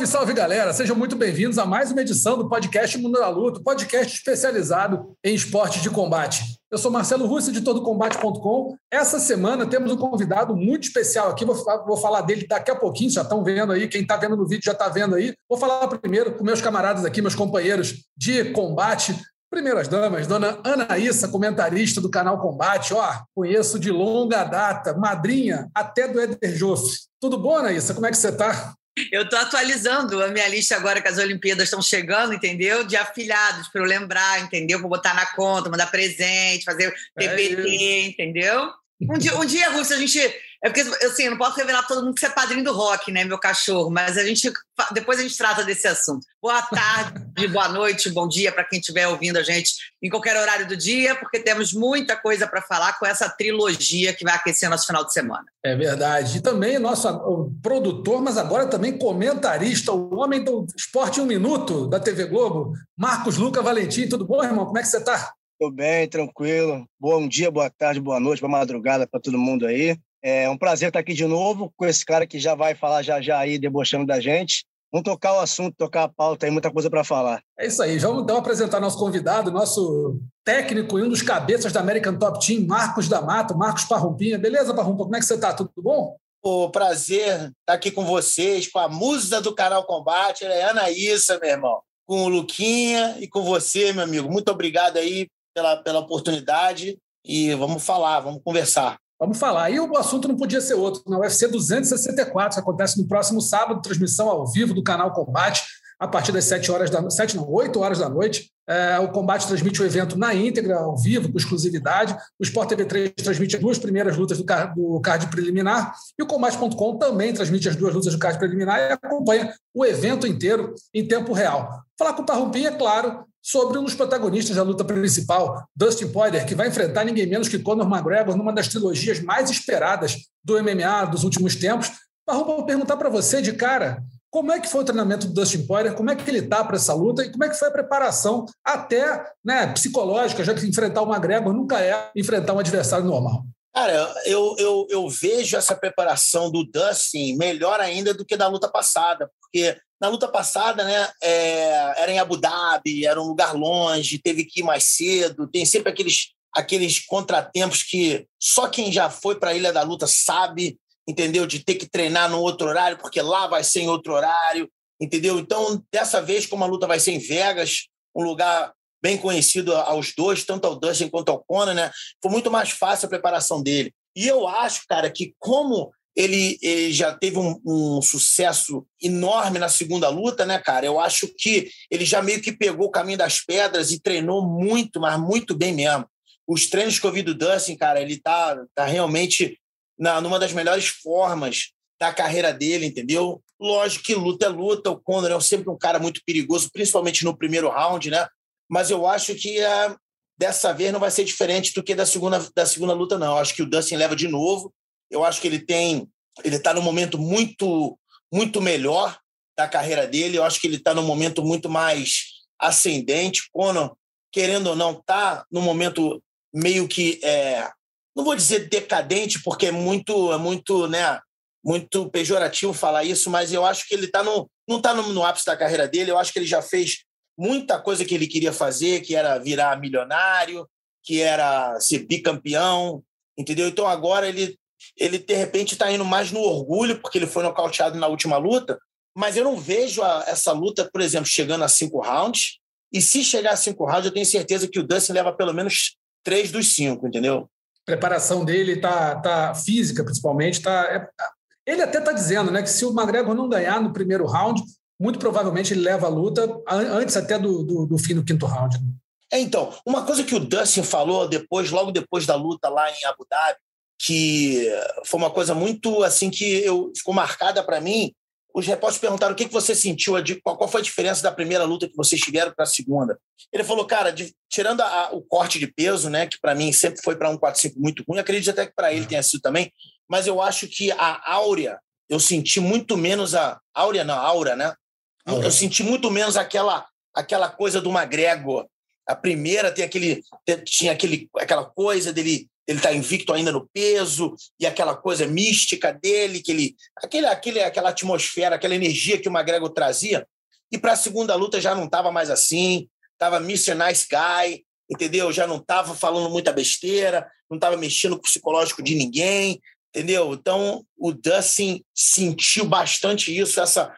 Salve, salve galera! Sejam muito bem-vindos a mais uma edição do podcast Mundo da Luta, podcast especializado em esportes de combate. Eu sou Marcelo Russo, editor do Combate.com. Essa semana temos um convidado muito especial aqui. Vou, vou falar dele daqui a pouquinho. Já estão vendo aí. Quem está vendo no vídeo já está vendo aí. Vou falar primeiro com meus camaradas aqui, meus companheiros de combate. Primeiras damas, dona Anaíssa, comentarista do canal Combate. Ó, conheço de longa data, madrinha até do Eder Joffre. Tudo bom, Anaíssa? Como é que você está? Eu estou atualizando a minha lista agora que as Olimpíadas estão chegando, entendeu? De afiliados, para eu lembrar, entendeu? Para botar na conta, mandar presente, fazer TBT, é entendeu? Um dia, um dia, Rússia, a gente é porque, assim, eu não posso revelar para todo mundo que você é padrinho do rock, né, meu cachorro? Mas a gente, depois a gente trata desse assunto. Boa tarde, boa noite, bom dia para quem estiver ouvindo a gente em qualquer horário do dia, porque temos muita coisa para falar com essa trilogia que vai aquecer nosso final de semana. É verdade. E também nosso produtor, mas agora também comentarista, o homem do Esporte em um Minuto da TV Globo, Marcos Luca Valentim. Tudo bom, irmão? Como é que você está? Tudo bem, tranquilo. Bom dia, boa tarde, boa noite, boa madrugada para todo mundo aí. É um prazer estar aqui de novo com esse cara que já vai falar já já aí, debochando da gente. Vamos tocar o assunto, tocar a pauta, tem muita coisa para falar. É isso aí. Vamos então apresentar nosso convidado, nosso técnico e um dos cabeças da American Top Team, Marcos da Mata, Marcos Parrumpinha. Beleza, Parrumpa? Como é que você está? Tudo bom? O prazer estar aqui com vocês, com a musa do canal Combate, é a Anaísa, meu irmão. Com o Luquinha e com você, meu amigo. Muito obrigado aí pela, pela oportunidade e vamos falar, vamos conversar. Vamos falar. E o assunto não podia ser outro. Na UFC 264, que acontece no próximo sábado, transmissão ao vivo do canal Combate, a partir das 7 horas da 7, não, 8 horas da noite. É, o Combate transmite o evento na íntegra, ao vivo, com exclusividade. O Sport TV 3 transmite as duas primeiras lutas do card, do card preliminar. E o Combate.com também transmite as duas lutas do card preliminar e acompanha o evento inteiro em tempo real. Falar com o Parrumpinha, é claro, sobre um dos protagonistas da luta principal, Dustin Poirier, que vai enfrentar ninguém menos que Conor McGregor numa das trilogias mais esperadas do MMA dos últimos tempos. Parrupa, vou perguntar para você de cara, como é que foi o treinamento do Dustin Poirier, como é que ele está para essa luta e como é que foi a preparação até né, psicológica, já que enfrentar o McGregor nunca é enfrentar um adversário normal. Cara, eu, eu, eu vejo essa preparação do Dustin melhor ainda do que da luta passada, porque na luta passada, né, é, era em Abu Dhabi, era um lugar longe, teve que ir mais cedo, tem sempre aqueles, aqueles contratempos que só quem já foi para a Ilha da Luta sabe, entendeu? De ter que treinar no outro horário, porque lá vai ser em outro horário, entendeu? Então, dessa vez, como a luta vai ser em Vegas, um lugar bem conhecido aos dois, tanto ao Dustin quanto ao Conor, né? Foi muito mais fácil a preparação dele. E eu acho, cara, que como ele, ele já teve um, um, sucesso enorme na segunda luta, né, cara? Eu acho que ele já meio que pegou o caminho das pedras e treinou muito, mas muito bem mesmo. Os treinos que eu vi do Dustin, cara, ele tá, tá realmente na, numa das melhores formas da carreira dele, entendeu? Lógico que luta é luta, o Conor é sempre um cara muito perigoso, principalmente no primeiro round, né? Mas eu acho que uh, dessa vez não vai ser diferente do que da segunda, da segunda luta, não. Eu acho que o Dustin leva de novo eu acho que ele tem, ele está num momento muito, muito melhor da carreira dele. Eu acho que ele está num momento muito mais ascendente. Conor, querendo ou não, está num momento meio que, é, não vou dizer decadente, porque é muito, é muito, né, muito pejorativo falar isso, mas eu acho que ele tá no, não está no, no ápice da carreira dele. Eu acho que ele já fez muita coisa que ele queria fazer, que era virar milionário, que era ser bicampeão, entendeu? Então agora ele ele de repente está indo mais no orgulho, porque ele foi nocauteado na última luta, mas eu não vejo a, essa luta, por exemplo, chegando a cinco rounds. E se chegar a cinco rounds, eu tenho certeza que o Dustin leva pelo menos três dos cinco, entendeu? Preparação dele tá, tá física, principalmente, tá. É, ele até está dizendo, né, que se o McGregor não ganhar no primeiro round, muito provavelmente ele leva a luta antes até do, do, do fim do quinto round. É, então, uma coisa que o Dustin falou depois, logo depois da luta lá em Abu Dhabi, que foi uma coisa muito assim que eu, ficou marcada para mim. Os repórteres perguntaram o que, que você sentiu, qual foi a diferença da primeira luta que vocês tiveram para a segunda. Ele falou, cara, de, tirando a, o corte de peso, né, que para mim sempre foi para um 4-5 muito ruim, acredito até que para ele tenha sido também, mas eu acho que a áurea eu senti muito menos a áurea, não, a aura, né? Aura. Eu senti muito menos aquela aquela coisa do McGregor. A primeira tem aquele tinha aquele aquela coisa dele ele está invicto ainda no peso e aquela coisa mística dele, que ele, aquele, aquele, aquela atmosfera, aquela energia que o McGregor trazia. E para a segunda luta já não estava mais assim, estava Mr. Nice Guy, entendeu? Já não estava falando muita besteira, não estava mexendo com o psicológico de ninguém, entendeu? Então o Dustin sentiu bastante isso, essa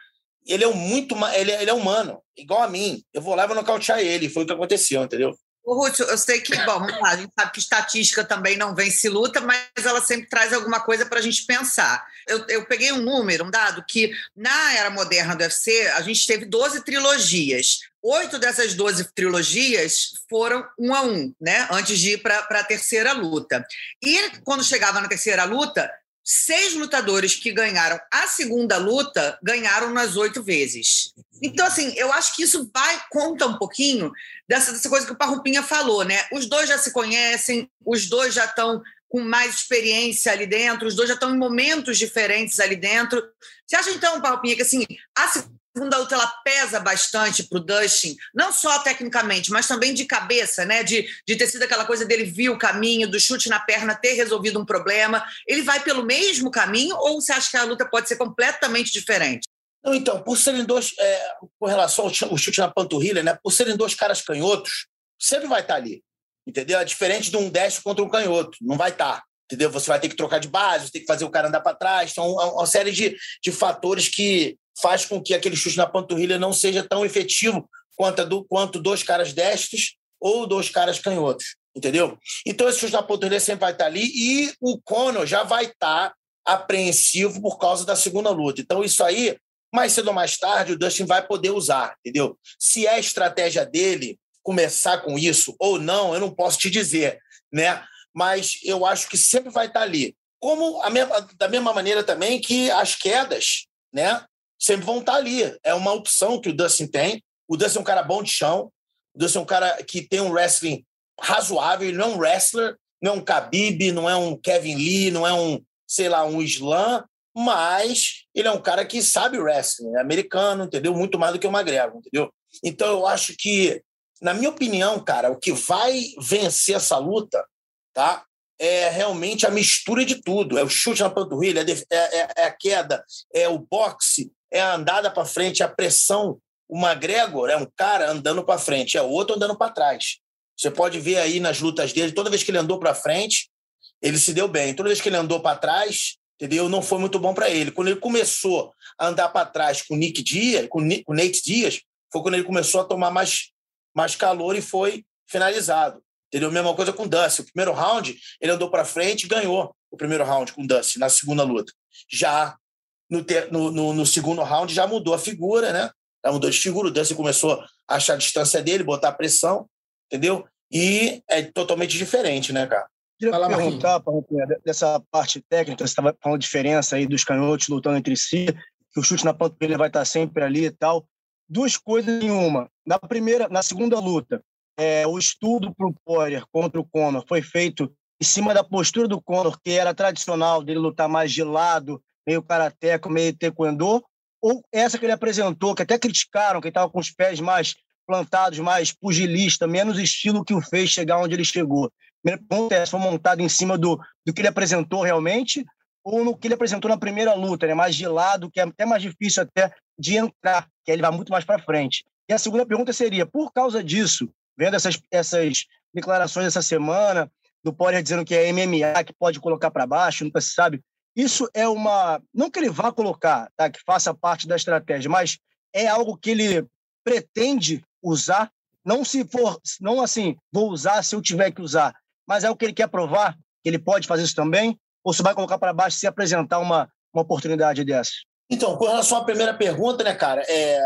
ele é muito ele é, ele é humano, igual a mim. Eu vou lá e vou nocautear ele, foi o que aconteceu, entendeu? O Ruth, eu sei que, bom, vamos lá, a gente sabe que estatística também não vence luta, mas ela sempre traz alguma coisa para a gente pensar. Eu, eu, peguei um número, um dado, que na era moderna do UFC, a gente teve 12 trilogias. Oito dessas 12 trilogias foram um a um, né? Antes de ir para a terceira luta. E quando chegava na terceira luta, seis lutadores que ganharam a segunda luta ganharam nas oito vezes. Então, assim, eu acho que isso vai, conta um pouquinho dessa, dessa coisa que o Parrupinha falou, né? Os dois já se conhecem, os dois já estão com mais experiência ali dentro, os dois já estão em momentos diferentes ali dentro. Você acha, então, Parrupinha, que assim, a segunda luta ela pesa bastante para o Dustin, não só tecnicamente, mas também de cabeça, né? De, de ter sido aquela coisa dele vir o caminho, do chute na perna, ter resolvido um problema. Ele vai pelo mesmo caminho ou você acha que a luta pode ser completamente diferente? Não, então, por serem dois, é, com relação ao chute na panturrilha, né? Por serem dois caras canhotos, sempre vai estar ali. Entendeu? É diferente de um destro contra um canhoto. Não vai estar entendeu? Você vai ter que trocar de base, tem que fazer o cara andar para trás. Então, é uma série de, de fatores que faz com que aquele chute na panturrilha não seja tão efetivo quanto, do, quanto dois caras destros ou dois caras canhotos, entendeu? Então, esse chute na panturrilha sempre vai estar ali e o Conor já vai estar apreensivo por causa da segunda luta. Então, isso aí, mais cedo ou mais tarde, o Dustin vai poder usar, entendeu? Se é a estratégia dele começar com isso ou não, eu não posso te dizer, né? Mas eu acho que sempre vai estar ali. Como mesma, da mesma maneira também que as quedas, né? sempre vão estar ali. É uma opção que o Dustin tem. O Dustin é um cara bom de chão. O Dustin é um cara que tem um wrestling razoável. Ele não é um wrestler, não é um Khabib, não é um Kevin Lee, não é um, sei lá, um Islam, mas ele é um cara que sabe wrestling, é americano, entendeu? Muito mais do que o McGregor, entendeu? Então eu acho que, na minha opinião, cara, o que vai vencer essa luta, tá? É realmente a mistura de tudo. É o chute na panturrilha, é, é, é a queda, é o boxe, é a andada para frente, a pressão. O McGregor é um cara andando para frente, é outro andando para trás. Você pode ver aí nas lutas dele, toda vez que ele andou para frente, ele se deu bem. Toda vez que ele andou para trás, entendeu? Não foi muito bom para ele. Quando ele começou a andar para trás com o Nick Dias, com o Nate Dias, foi quando ele começou a tomar mais, mais calor e foi finalizado. Entendeu? Mesma coisa com o Dusty. O primeiro round, ele andou para frente e ganhou o primeiro round com o Dusty na segunda luta. Já no, no, no, no, segundo round já mudou a figura, né? Já mudou de figura. O Dustin começou a achar a distância dele, botar pressão, entendeu? E é totalmente diferente, né, cara? Queria Fala, perguntar, dessa parte técnica, você estava falando diferença aí dos canhotos lutando entre si, que o chute na panturrilha vai estar sempre ali e tal. Duas coisas em uma. Na primeira, na segunda luta, é, o estudo para o Poirier contra o Conor foi feito em cima da postura do Conor, que era tradicional dele lutar mais de lado, meio karateco, meio taekwondo, ou essa que ele apresentou, que até criticaram, que estava com os pés mais plantados, mais pugilista, menos estilo que o fez chegar onde ele chegou. Primeira pergunta é se foi montado em cima do, do que ele apresentou realmente ou no que ele apresentou na primeira luta, né? mais de lado, que é até mais difícil até de entrar, que ele vai muito mais para frente. E a segunda pergunta seria, por causa disso, vendo essas, essas declarações essa semana, do Poirier dizendo que é MMA, que pode colocar para baixo, nunca se sabe, isso é uma. Não que ele vá colocar, tá? que faça parte da estratégia, mas é algo que ele pretende usar. Não se for, não assim, vou usar se eu tiver que usar, mas é o que ele quer provar, que ele pode fazer isso também, ou se vai colocar para baixo se apresentar uma, uma oportunidade dessa? Então, com relação à primeira pergunta, né, cara, é,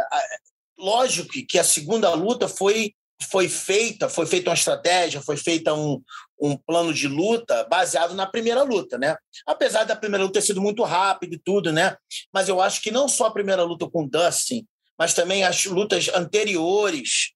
lógico que a segunda luta foi foi feita, foi feita uma estratégia, foi feita um, um plano de luta baseado na primeira luta, né? Apesar da primeira luta ter sido muito rápida e tudo, né? Mas eu acho que não só a primeira luta com o Dustin, mas também as lutas anteriores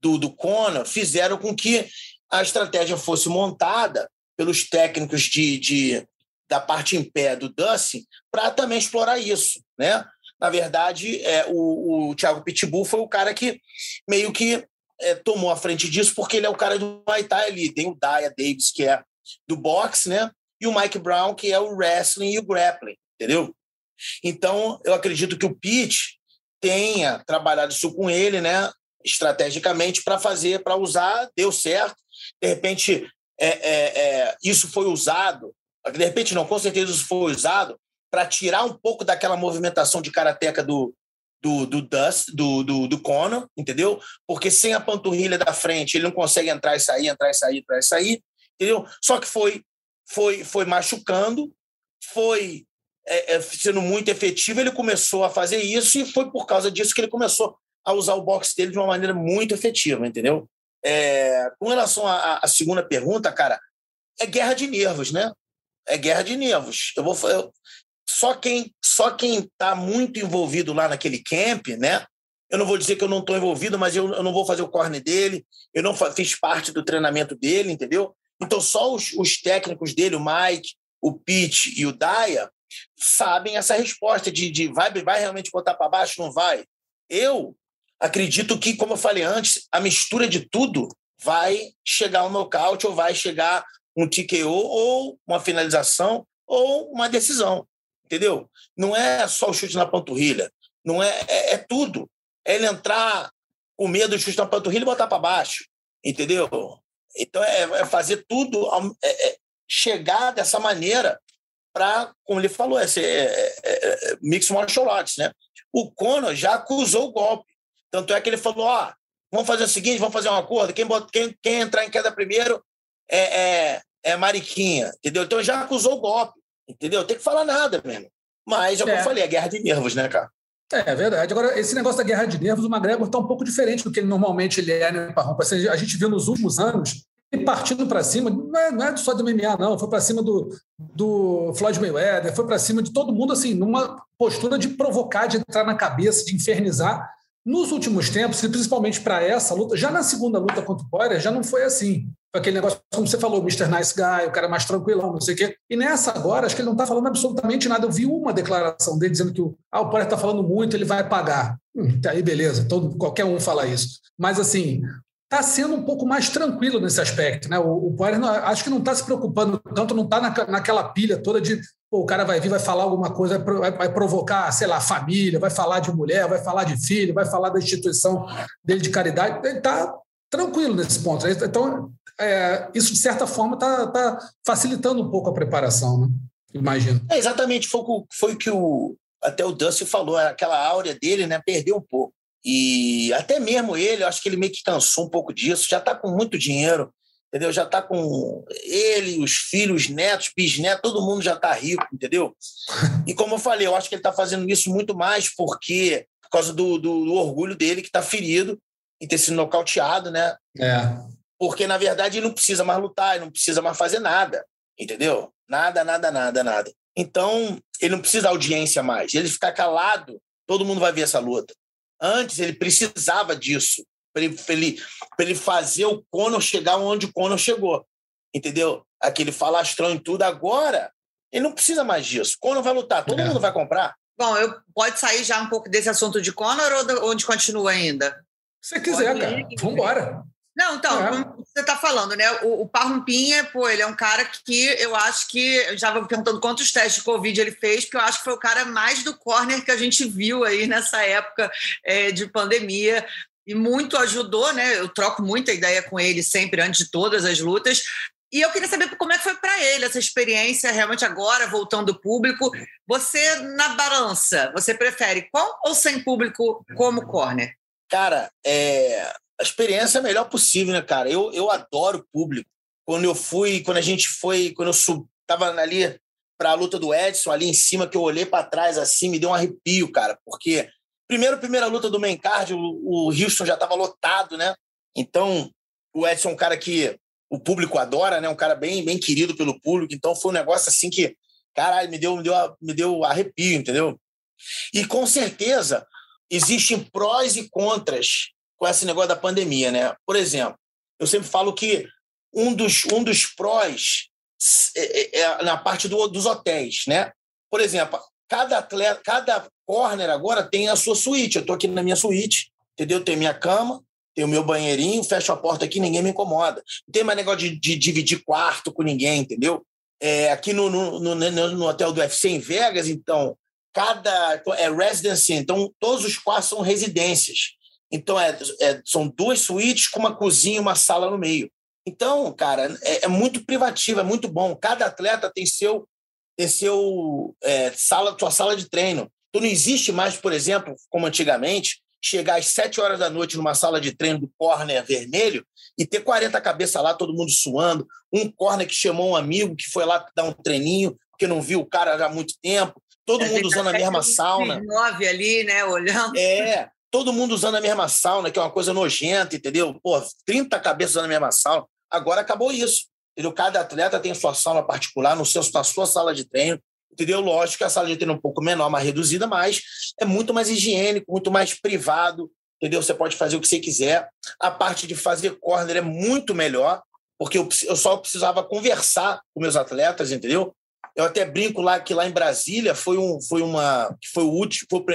do, do Conor fizeram com que a estratégia fosse montada pelos técnicos de, de, da parte em pé do Dustin para também explorar isso, né? Na verdade, é, o, o Thiago Pitbull foi o cara que meio que é, tomou a frente disso, porque ele é o cara do Muay Thai ali. Tem o Daya Davis, que é do boxe, né? E o Mike Brown, que é o wrestling e o grappling, entendeu? Então, eu acredito que o Pete tenha trabalhado isso com ele, né? Estrategicamente para fazer, para usar, deu certo. De repente, é, é, é, isso foi usado, de repente não, com certeza isso foi usado para tirar um pouco daquela movimentação de karateca do, do, do Dust, do, do, do entendeu? Porque sem a panturrilha da frente ele não consegue entrar e sair, entrar e sair, entrar e sair, entendeu? Só que foi, foi, foi machucando, foi é, é, sendo muito efetivo, ele começou a fazer isso e foi por causa disso que ele começou a usar o boxe dele de uma maneira muito efetiva, entendeu? É, com relação à, à, segunda pergunta, cara, é guerra de nervos, né? É guerra de nervos. Eu vou eu, só quem só quem está muito envolvido lá naquele camp, né? Eu não vou dizer que eu não estou envolvido, mas eu, eu, não vou fazer o corne dele, eu não fiz parte do treinamento dele, entendeu? Então só os, os técnicos dele, o Mike, o Pete e o Daya, sabem essa resposta de, de vai, vai realmente botar para baixo, não vai. Eu acredito que, como eu falei antes, a mistura de tudo vai chegar um nocaute ou vai chegar um TKO ou uma finalização ou uma decisão, entendeu? Não é só o chute na panturrilha, não é, é, é tudo. É ele entrar com medo do chute na panturrilha e botar para baixo, entendeu? Então é, é fazer tudo, é, é chegar dessa maneira para, como ele falou, é, é, é, mix martial arts, né? O Conor já acusou o golpe. Tanto é que ele falou: ó, vamos fazer o seguinte, vamos fazer um acordo. Quem, bota, quem, quem entrar em queda primeiro é, é, é Mariquinha, entendeu? Então já acusou o golpe, entendeu? Tem que falar nada mesmo. Mas é o que eu falei, é guerra de nervos, né, cara? É, é verdade. Agora, esse negócio da guerra de nervos, o McGregor está um pouco diferente do que ele normalmente ele é, né, Parrompa? A gente viu nos últimos anos ele partindo para cima, não é, não é só do MMA, não, foi para cima do, do Floyd Mayweather, foi para cima de todo mundo, assim, numa postura de provocar, de entrar na cabeça, de infernizar. Nos últimos tempos, principalmente para essa luta, já na segunda luta contra o Poirier, já não foi assim. Foi aquele negócio, como você falou, Mr. Nice Guy, o cara mais tranquilão, não sei o quê. E nessa agora, acho que ele não está falando absolutamente nada. Eu vi uma declaração dele dizendo que o, ah, o Poirier está falando muito, ele vai pagar. Hum, tá aí, beleza, todo, qualquer um fala isso. Mas, assim, está sendo um pouco mais tranquilo nesse aspecto. Né? O, o Poirier não, acho que não está se preocupando tanto, não está na, naquela pilha toda de pô, o cara vai vir, vai falar alguma coisa, vai, provocar, sei lá, família, vai falar de mulher, vai falar de filho, vai falar da instituição dele de caridade. Ele está tranquilo nesse ponto. Então, é, isso, de certa forma, está tá facilitando um pouco a preparação, né? imagino. É, exatamente, foi foi que o, até o Dusty falou, aquela áurea dele né, perdeu um pouco. E até mesmo ele, eu acho que ele meio que cansou um pouco disso, já está com muito dinheiro, entendeu? Já está com ele, os filhos, netos, bisnetos, todo mundo já está rico, entendeu? E como eu falei, eu acho que ele está fazendo isso muito mais porque por causa do, do, do orgulho dele que está ferido e ter sido nocauteado, né? É. Porque, na verdade, ele não precisa mais lutar, ele não precisa mais fazer nada, entendeu? Nada, nada, nada, nada. Então, ele não precisa audiência mais. Ele ficar calado, todo mundo vai ver essa luta. Antes, ele precisava disso para ele, ele, ele fazer o Conor chegar onde o Conor chegou. Entendeu? Aquele falastrão e tudo. Agora, ele não precisa mais disso. Conor vai lutar, todo é. mundo vai comprar. Bom, eu pode sair já um pouco desse assunto de Conor ou onde continua ainda? Se você quiser, pode cara. Vamos embora. Não, então, é. como você está falando, né? O, o Parrumpinha, pô, ele é um cara que eu acho que. Já vou perguntando quantos testes de Covid ele fez, porque eu acho que foi o cara mais do corner que a gente viu aí nessa época é, de pandemia e muito ajudou, né? Eu troco muita ideia com ele sempre antes de todas as lutas. E eu queria saber como é que foi para ele essa experiência, realmente agora voltando ao público. Você na balança, você prefere com ou sem público como corner? Cara, é, a experiência é a melhor possível, né, cara? Eu, eu adoro público. Quando eu fui, quando a gente foi, quando eu sub, tava ali para a luta do Edson, ali em cima, que eu olhei para trás assim, me deu um arrepio, cara, porque Primeiro, primeira luta do main card, o, o Houston já estava lotado, né? Então, o Edson é um cara que o público adora, né? Um cara bem, bem querido pelo público. Então, foi um negócio assim que, caralho, me deu, me deu, me deu arrepio, entendeu? E com certeza existem prós e contras com esse negócio da pandemia, né? Por exemplo, eu sempre falo que um dos, um dos prós é, é, é, na parte do, dos hotéis, né? Por exemplo, cada atleta, cada corner agora tem a sua suíte. Eu estou aqui na minha suíte, entendeu? Tem minha cama, tem o meu banheirinho, fecho a porta aqui, ninguém me incomoda. Não tem mais negócio de, de dividir quarto com ninguém, entendeu? É, aqui no, no, no, no, hotel do UFC em Vegas, então, cada é residency, então todos os quartos são residências. Então, é, é, são duas suítes com uma cozinha e uma sala no meio. Então, cara, é, é, muito privativo, é muito bom. Cada atleta tem seu, tem seu é, sala, sua sala de treino. Então, não existe mais, por exemplo, como antigamente, chegar às sete horas da noite numa sala de treino do corner vermelho e ter 40 cabeças lá, todo mundo suando. Um corner que chamou um amigo que foi lá dar um treininho, porque não viu o cara há muito tempo. Todo a mundo usando a mesma sauna. Nove ali, né, olhando. É, todo mundo usando a mesma sauna, que é uma coisa nojenta, entendeu? Pô, 30 cabeças usando a mesma sauna. Agora acabou isso. Entendeu? Cada atleta tem sua sauna particular no seu, na sua sala de treino. Entendeu? Lógico que a sala de treino é um pouco menor, mais reduzida, mas é muito mais higiênico, muito mais privado. Entendeu? Você pode fazer o que você quiser. A parte de fazer corner é muito melhor, porque eu, só precisava conversar com meus atletas, entendeu? Eu até brinco lá que lá em Brasília foi um foi uma foi o último foi o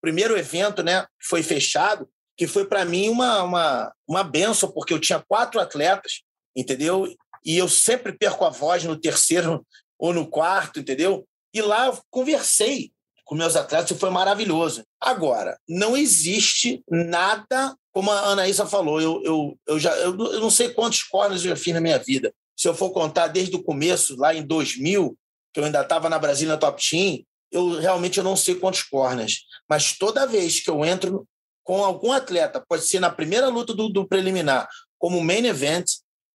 primeiro evento, né, que foi fechado que foi para mim uma, uma, uma benção, porque eu tinha quatro atletas, entendeu? E eu sempre perco a voz no terceiro ou no quarto, entendeu? E lá conversei com meus atletas e foi maravilhoso. Agora, não existe nada, como a Anaísa falou, eu, eu, eu, já, eu, eu não sei quantos corners eu já fiz na minha vida. Se eu for contar desde o começo, lá em 2000, que eu ainda estava na Brasília Top Team, eu realmente eu não sei quantos corners. Mas toda vez que eu entro com algum atleta, pode ser na primeira luta do, do preliminar, como main event,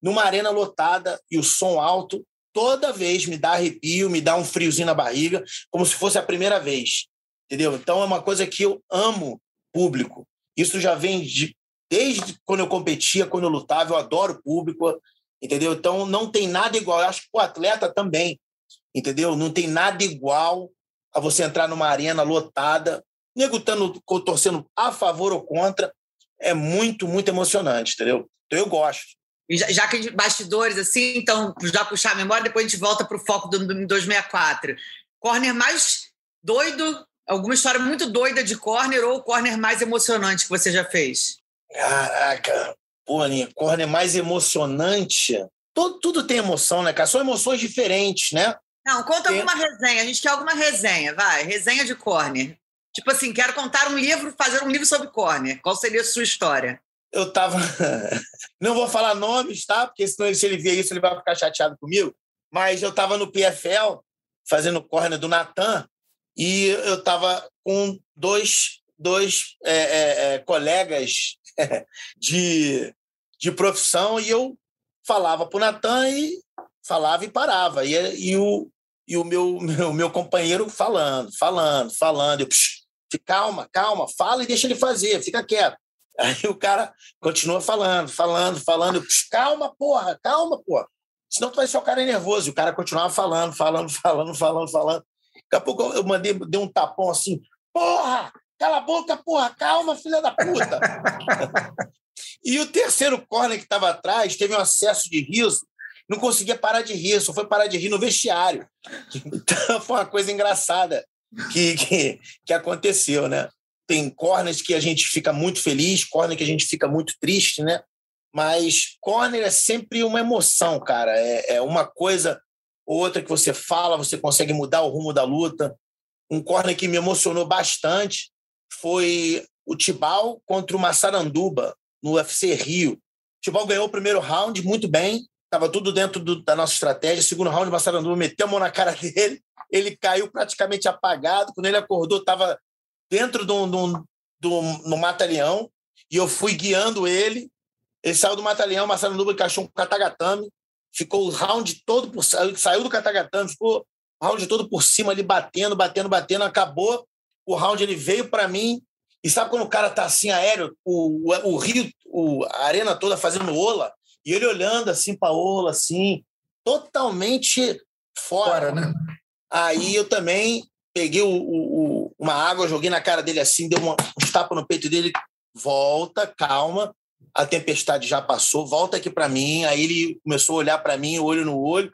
numa arena lotada e o som alto, toda vez me dá arrepio, me dá um friozinho na barriga, como se fosse a primeira vez. Entendeu? Então é uma coisa que eu amo público. Isso já vem de, desde quando eu competia, quando eu lutava, eu adoro público, entendeu? Então não tem nada igual. Eu acho que o atleta também, entendeu? Não tem nada igual a você entrar numa arena lotada nego estando torcendo a favor ou contra, é muito, muito emocionante, entendeu? Então eu gosto. Já, já que bastidores, assim, então, já puxar a memória, depois a gente volta para o foco do, do 264. Corner mais doido, alguma história muito doida de corner ou corner mais emocionante que você já fez? Caraca, pô, Aninha, corner mais emocionante. Tudo, tudo tem emoção, né, cara? São emoções diferentes, né? Não, conta tem... alguma resenha. A gente quer alguma resenha, vai. Resenha de corner. Tipo assim, quero contar um livro, fazer um livro sobre corner. Qual seria a sua história? Eu tava. Não vou falar nomes, tá? Porque senão, se ele ver isso, ele vai ficar chateado comigo. Mas eu tava no PFL, fazendo corner do Natan, e eu tava com dois, dois é, é, é, colegas de, de profissão, e eu falava pro Natan e falava e parava. E, e, o, e o meu, meu, meu companheiro falando, falando, falando. Eu, psh, calma, calma, fala e deixa ele fazer, fica quieto. Aí o cara continua falando, falando, falando. Eu, calma, porra, calma, porra. Senão tu vai deixar o cara nervoso. E o cara continuava falando, falando, falando, falando, falando. Daqui a pouco eu mandei, dei um tapão assim, porra, cala a boca, porra, calma, filha da puta. e o terceiro corner que estava atrás teve um acesso de riso, não conseguia parar de rir, só foi parar de rir no vestiário. Então foi uma coisa engraçada que, que, que aconteceu, né? Tem corners que a gente fica muito feliz, corner que a gente fica muito triste, né? Mas corner é sempre uma emoção, cara. É, é uma coisa ou outra que você fala, você consegue mudar o rumo da luta. Um corner que me emocionou bastante foi o Tibal contra o Massaranduba no UFC Rio. O Tibal ganhou o primeiro round muito bem, estava tudo dentro do, da nossa estratégia. Segundo round, o Massaranduba meteu a mão na cara dele ele caiu praticamente apagado. Quando ele acordou, estava dentro de um, de um, de um no mata-leão e eu fui guiando ele. Ele saiu do mata-leão, Marcelo Nuba encaixou um katagatame, ficou o round todo por saiu do katagatame, ficou o round todo por cima ali batendo, batendo, batendo, acabou. O round ele veio para mim e sabe quando o cara tá assim aéreo, o, o, o rio, o, a arena toda fazendo ola e ele olhando assim para ola assim, totalmente fora, fora né? Aí eu também peguei o, o, uma água, joguei na cara dele assim, deu uma, um tapa no peito dele, volta, calma, a tempestade já passou, volta aqui para mim. Aí ele começou a olhar para mim, olho no olho.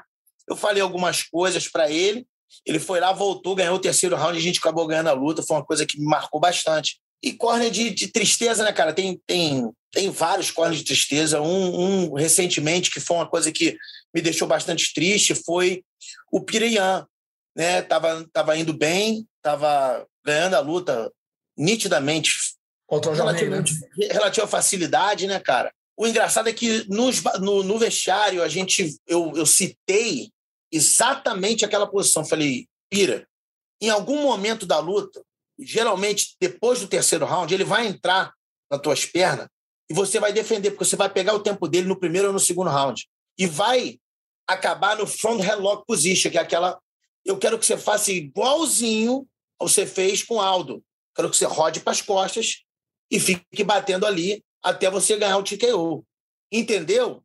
Eu falei algumas coisas para ele. Ele foi lá, voltou, ganhou o terceiro round, a gente acabou ganhando a luta. Foi uma coisa que me marcou bastante. E corner de, de tristeza, né, cara? Tem, tem, tem vários corners de tristeza. Um, um, recentemente, que foi uma coisa que me deixou bastante triste, foi o Pireyan. Né? Tava, tava indo bem, tava ganhando a luta nitidamente. Contra o relativamente, né? relativo à facilidade, né, cara? O engraçado é que nos, no, no vestiário a gente eu, eu citei exatamente aquela posição. Falei, Pira, em algum momento da luta, geralmente depois do terceiro round, ele vai entrar nas tuas pernas e você vai defender, porque você vai pegar o tempo dele no primeiro ou no segundo round. E vai acabar no front headlock position, que é aquela. Eu quero que você faça igualzinho ao que você fez com o Aldo. Quero que você rode para as costas e fique batendo ali até você ganhar o TKO. Entendeu?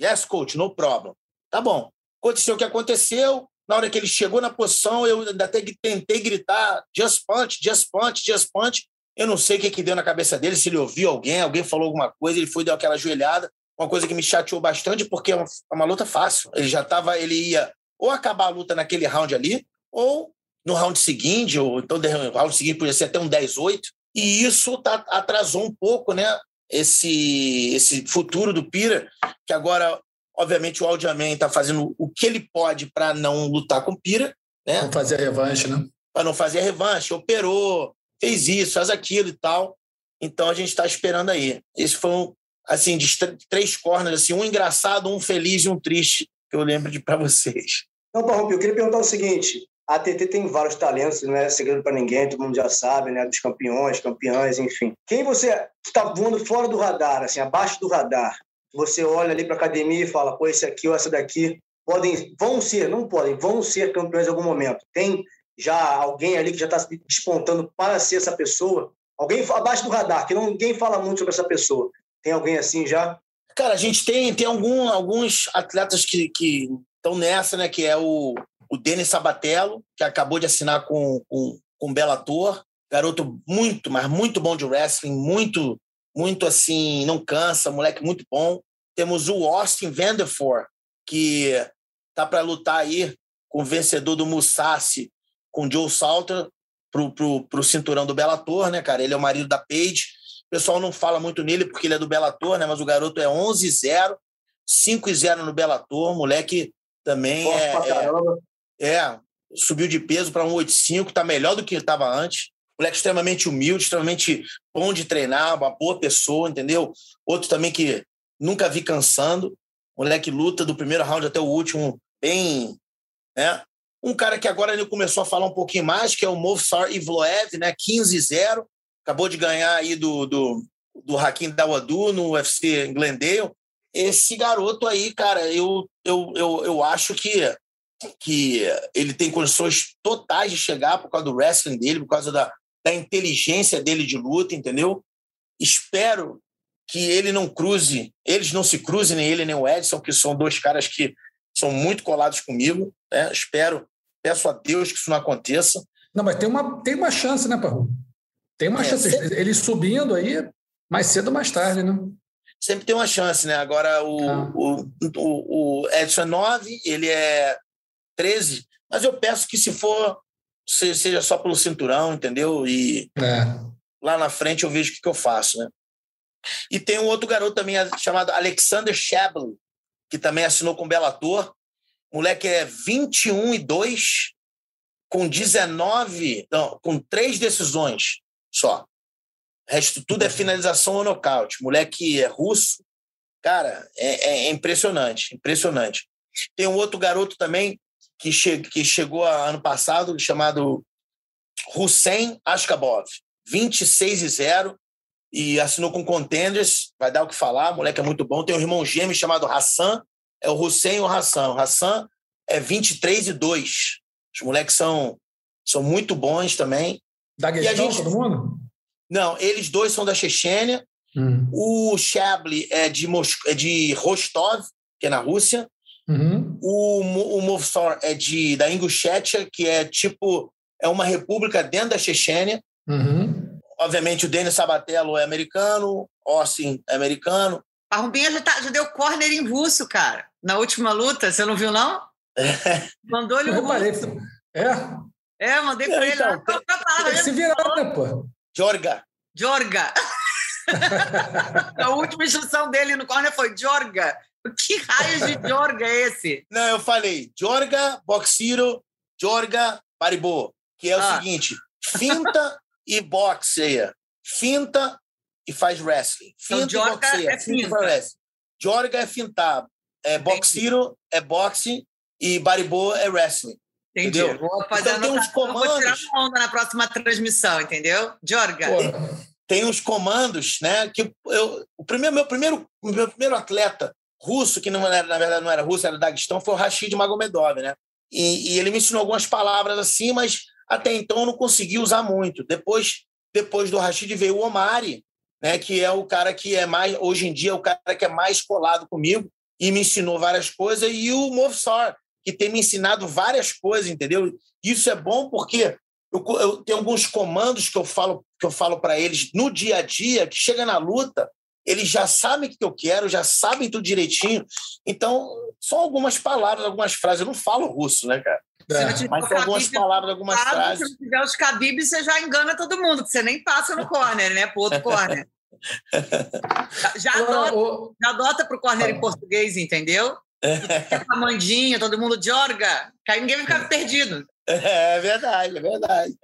Yes, coach, no problem. Tá bom. Aconteceu o que aconteceu. Na hora que ele chegou na posição, eu até tentei gritar just punch, just punch, just punch. Eu não sei o que, que deu na cabeça dele, se ele ouviu alguém, alguém falou alguma coisa, ele foi deu aquela joelhada. Uma coisa que me chateou bastante, porque é uma, é uma luta fácil. Ele já estava, ele ia ou acabar a luta naquele round ali, ou no round seguinte, ou então no round seguinte podia ser até um 10-8. E isso tá, atrasou um pouco, né? esse, esse futuro do Pira, que agora, obviamente, o Aldiaman está fazendo o que ele pode para não lutar com o Pira. Né? Não fazer a revanche, né? Para não fazer a revanche, operou, fez isso, faz aquilo e tal. Então a gente está esperando aí. Esse foi um, assim, de três corners, assim, um engraçado, um feliz e um triste, eu lembro de para vocês. Não, Parrumpi, eu queria perguntar o seguinte: a TT tem vários talentos, não é segredo para ninguém, todo mundo já sabe, né? Dos campeões, campeãs, enfim. Quem você está voando fora do radar, assim, abaixo do radar? Você olha ali para a academia e fala, pô, esse aqui ou essa daqui podem, vão ser, não podem, vão ser campeões em algum momento. Tem já alguém ali que já está despontando para ser essa pessoa? Alguém abaixo do radar, que ninguém fala muito sobre essa pessoa. Tem alguém assim já? Cara, a gente tem, tem algum, alguns atletas que estão nessa, né? Que é o o Denis Sabatello, que acabou de assinar com, com, com o Bellator, garoto muito, mas muito bom de wrestling, muito, muito assim, não cansa, moleque muito bom. Temos o Austin Vanderford, que tá para lutar aí com o vencedor do Musashi, com o Joe Salter, pro, pro, pro cinturão do Bellator, né, cara? Ele é o marido da Paige. O pessoal não fala muito nele porque ele é do Bellator, né? Mas o garoto é 11-0, 5-0 no Bellator, moleque também é, é, é, subiu de peso para 185, está melhor do que estava antes. Moleque extremamente humilde, extremamente bom de treinar, uma boa pessoa, entendeu? Outro também que nunca vi cansando. Moleque luta do primeiro round até o último, bem. Né? Um cara que agora ele começou a falar um pouquinho mais, que é o Movsar Ivloev, né? 15-0. Acabou de ganhar aí do, do, do Hakim Dawadu no UFC Glendale. Esse garoto aí, cara, eu, eu, eu, eu acho que que ele tem condições totais de chegar por causa do wrestling dele, por causa da, da inteligência dele de luta, entendeu? Espero que ele não cruze, eles não se cruzem, nem ele nem o Edson, que são dois caras que são muito colados comigo. Né? Espero, peço a Deus que isso não aconteça. Não, mas tem uma, tem uma chance, né, Parru? Tem uma é, chance. Sempre... Ele subindo aí, mais cedo ou mais tarde, né? Sempre tem uma chance, né? Agora, o, ah. o, o, o Edson é 9, ele é 13, mas eu peço que se for, seja só pelo cinturão, entendeu? E é. lá na frente eu vejo o que, que eu faço, né? E tem um outro garoto também chamado Alexander Shabley, que também assinou com o Bellator. Moleque é 21 e 2, com 19, não, com três decisões só. O resto tudo é finalização ou nocaute. Moleque é russo. Cara, é, é impressionante, impressionante. Tem um outro garoto também, que, che que chegou ano passado, chamado Hussein Ashkabov, 26 e 0, e assinou com Contenders, vai dar o que falar, o moleque é muito bom. Tem um irmão gêmeo chamado Hassan, é o Hussein e o Hassan. O Hassan é 23 e 2. Os moleques são, são muito bons também. Da Daguestão, gente... todo mundo? Não, eles dois são da Chechênia. Hum. O Chabli é de, Mos... é de Rostov, que é na Rússia. Uhum. O, o Movsor é de, da Ingushetia, que é tipo é uma república dentro da Chechênia. Uhum. Obviamente, o Denis Sabatello é americano, Austin é americano. A Rumbinha já, tá, já deu corner em russo, cara, na última luta. Você não viu, não? Mandou-lhe Eu um reparei. russo. É, É, mandei pra ele. então. Qual palavra tem que se virar, né, pô? Jorga. Jorga. a última instrução dele no corner foi Jorga. Que raio de Jorga é esse? Não, eu falei Jorga, Boxiro, Jorga, Baribô. Que é o Ah. seguinte: finta e boxeia. Finta e faz wrestling. Então, Finta e Jorga boxeia. é finta e finta. faz wrestling. Jorga é fintar. É, boxiro é boxe e Baribô é wrestling. Entendi. Entendeu? Vou fazer Então, tem uns anotação, vou tirar comandos. uma onda na próxima transmissão, entendeu? Jorga. Tem uns comandos, né? Que eu, o primeiro, meu primeiro, meu primeiro atleta russo, que não era, na verdade não era russo, era Daguestão, foi o Rashid Magomedov, né? E, e ele me ensinou algumas palavras assim, mas até então eu não consegui usar muito. Depois, depois do Rashid veio o Omari, né? Que é o cara que é mais, hoje em dia, é o cara que é mais colado comigo e me ensinou várias coisas, e o Movsar, que tem me ensinado várias coisas, entendeu? Isso é bom porque eu, eu tenho alguns comandos que eu falo que eu falo para eles no dia a dia, que chega na luta, eles já sabem o que eu quero, já sabem tudo direitinho. Então, são algumas palavras, algumas frases. Eu não falo russo, né, cara? É. Mas o tem algumas palavras, algumas claro, frases. Se não tiver os Khabib, você já engana todo mundo, que você nem passa no corner, né? Pro outro corner. Já- Já Agora, adota, já adota pro corner em português, entendeu? Fica a Mandinha, todo mundo aí ninguém vai ficar perdido. É verdade, é verdade.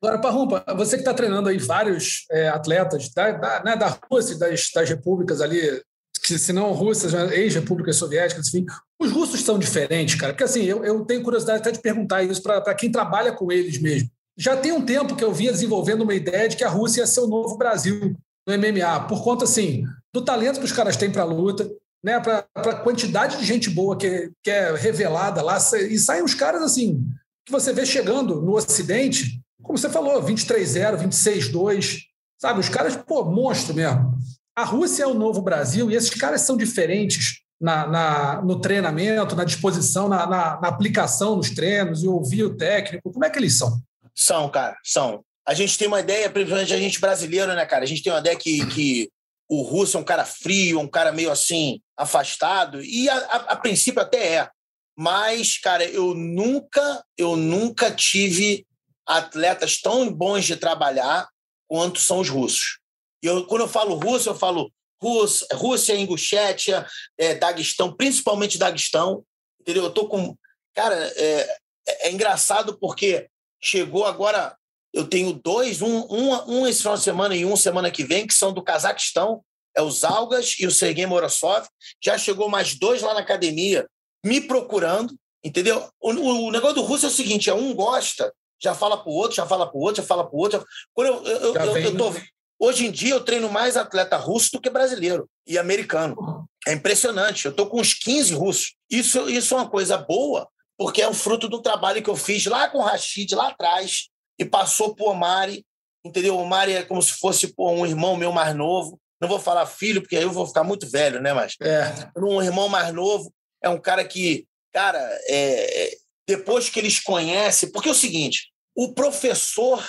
Agora, Parrumpa, você que está treinando aí vários é, atletas da, da, né, da Rússia e das, das repúblicas ali, que, se não Rússias, né, ex-repúblicas soviéticas, enfim, os russos são diferentes, cara. Porque assim, eu, eu tenho curiosidade até de perguntar isso para quem trabalha com eles mesmo. Já tem um tempo que eu vinha desenvolvendo uma ideia de que a Rússia ia ser o novo Brasil no MMA, por conta assim, do talento que os caras têm para a luta, né, para a quantidade de gente boa que, que é revelada lá, e saem os caras assim, que você vê chegando no Ocidente, como você falou, 23-0, 26-2, sabe? Os caras, pô, monstro mesmo. A Rússia é o novo Brasil e esses caras são diferentes na, na no treinamento, na disposição, na, na, na aplicação nos treinos e ouvir o técnico. Como é que eles são? São, cara, são. A gente tem uma ideia, principalmente a gente brasileiro, né, cara? A gente tem uma ideia que, que o russo é um cara frio, um cara meio assim, afastado, e a, a, a princípio até é. Mas, cara, eu nunca, eu nunca tive atletas tão bons de trabalhar quanto são os russos. Eu, quando eu falo russo, eu falo Rússia, Rússia Ingushétia, é, Daguestão, principalmente Daguestão. Entendeu? Eu tô com. Cara, é, é engraçado porque chegou agora. Eu tenho dois, um, um, um esse final de semana e um semana que vem, que são do Cazaquistão, é o Zalgas e o Sergei Morozov. Já chegou mais dois lá na academia me procurando, entendeu? O, o, negócio do russo é o seguinte: é um gosta, já fala para o outro, já fala para o outro, já fala para o outro. Quando eu, eu, eu, vem, eu tô, né? hoje em dia eu treino mais atleta russo do que brasileiro e americano. É impressionante. Eu tô com uns 15 russos. Isso, isso é uma coisa boa, porque é um fruto do trabalho que eu fiz lá com o Rashid, lá atrás, e passou por Omari, entendeu? O Omari é como se fosse pô, um irmão meu mais novo. Não vou falar filho, porque aí eu vou ficar muito velho, né? Mas É, um irmão mais novo, é um cara que, cara, é, depois que eles conhecem, porque é o seguinte, o professor,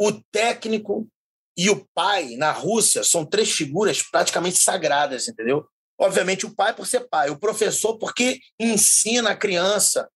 o técnico e o pai na Rússia são três figuras praticamente sagradas, entendeu? Obviamente o pai por ser pai, o professor porque ensina a criança,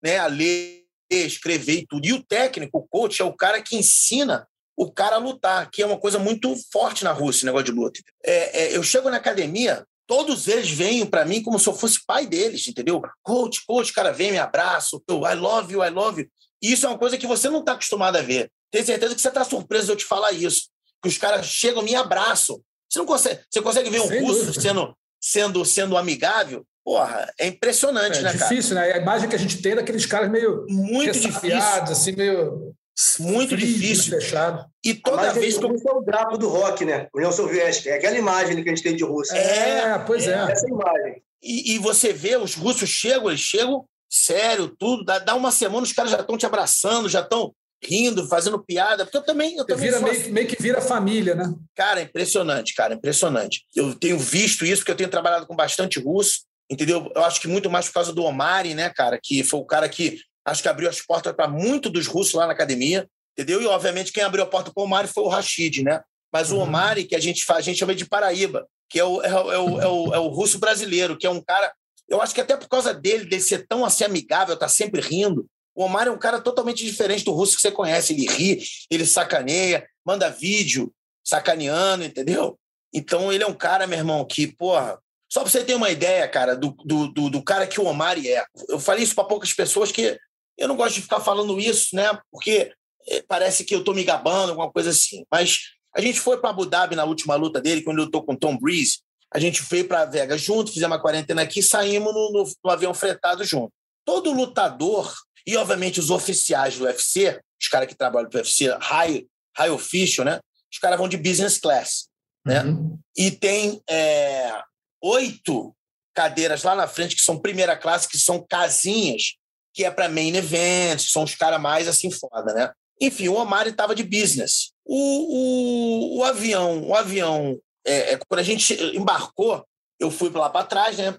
né, a ler, escrever e tudo, e o técnico, o coach é o cara que ensina o cara a lutar, que é uma coisa muito forte na Rússia, negócio de luta. É, é, eu chego na academia, todos eles vêm para mim como se eu fosse pai deles, entendeu? Coach, coach, cara, vem, me abraço, eu, I love you, I love you. E isso é uma coisa que você não está acostumado a ver. Tenho certeza que você está surpreso de eu te falar isso. Que os caras chegam, me abraçam. Você não consegue, você consegue ver um Sem russo dúvida. sendo, sendo, sendo amigável? Porra, é impressionante, é né, cara? difícil, né? A imagem que a gente tem daqueles caras meio Muito difícil. assim, meio. Muito frios, difícil. Fechado. E toda Mas vez que eu é o Draco do rock, né? União Soviética. É aquela imagem que a gente tem de Rússia. É, pois é. Essa imagem. E, e você vê, os russos chegam, eles chegam sério, tudo, dá, dá uma semana, os caras já estão te abraçando, já estão rindo, fazendo piada, porque eu também, eu também Vira sou meio, meio que vira família, né? Cara, é impressionante, cara, impressionante. Eu tenho visto isso, porque eu tenho trabalhado com bastante russo, entendeu? Eu acho que muito mais por causa do Omari, né, cara, que foi o cara que acho que abriu as portas para muito dos russos lá na academia, entendeu? E, obviamente, quem abriu a porta para o Omari foi o Rashid, né? Mas o Uhum. Omari, que a gente faz, a gente chama de Paraíba, que é o, é, o, é, o, é, o, é o russo brasileiro, que é um cara Eu acho que até por causa dele, dele ser tão assim amigável, tá sempre rindo, o Omar é um cara totalmente diferente do russo que você conhece. Ele ri, ele sacaneia, manda vídeo sacaneando, entendeu? Então ele é um cara, meu irmão, que, porra, só pra você ter uma ideia, cara, do, do, do, do cara que o Omar é. Eu falei isso para poucas pessoas que eu não gosto de ficar falando isso, né? Porque eh, parece que eu tô me gabando, alguma coisa assim. Mas a gente foi para Abu Dhabi na última luta dele, quando eu tô com o Tom Breeze. A gente veio para Vegas junto, fizemos uma quarentena aqui e saímos no, no, no avião fretado junto. Todo lutador, e obviamente os oficiais do UFC, os caras que trabalham pro UFC, high, high official, né? Os caras vão de business class, né? Uhum. E tem é, oito cadeiras lá na frente que são primeira classe, que são casinhas, que é para main events, são os caras mais assim foda, né? Enfim, o Omar estava de business. O, o, o, avião, o avião, é, é, quando a gente embarcou, eu fui lá para trás, né?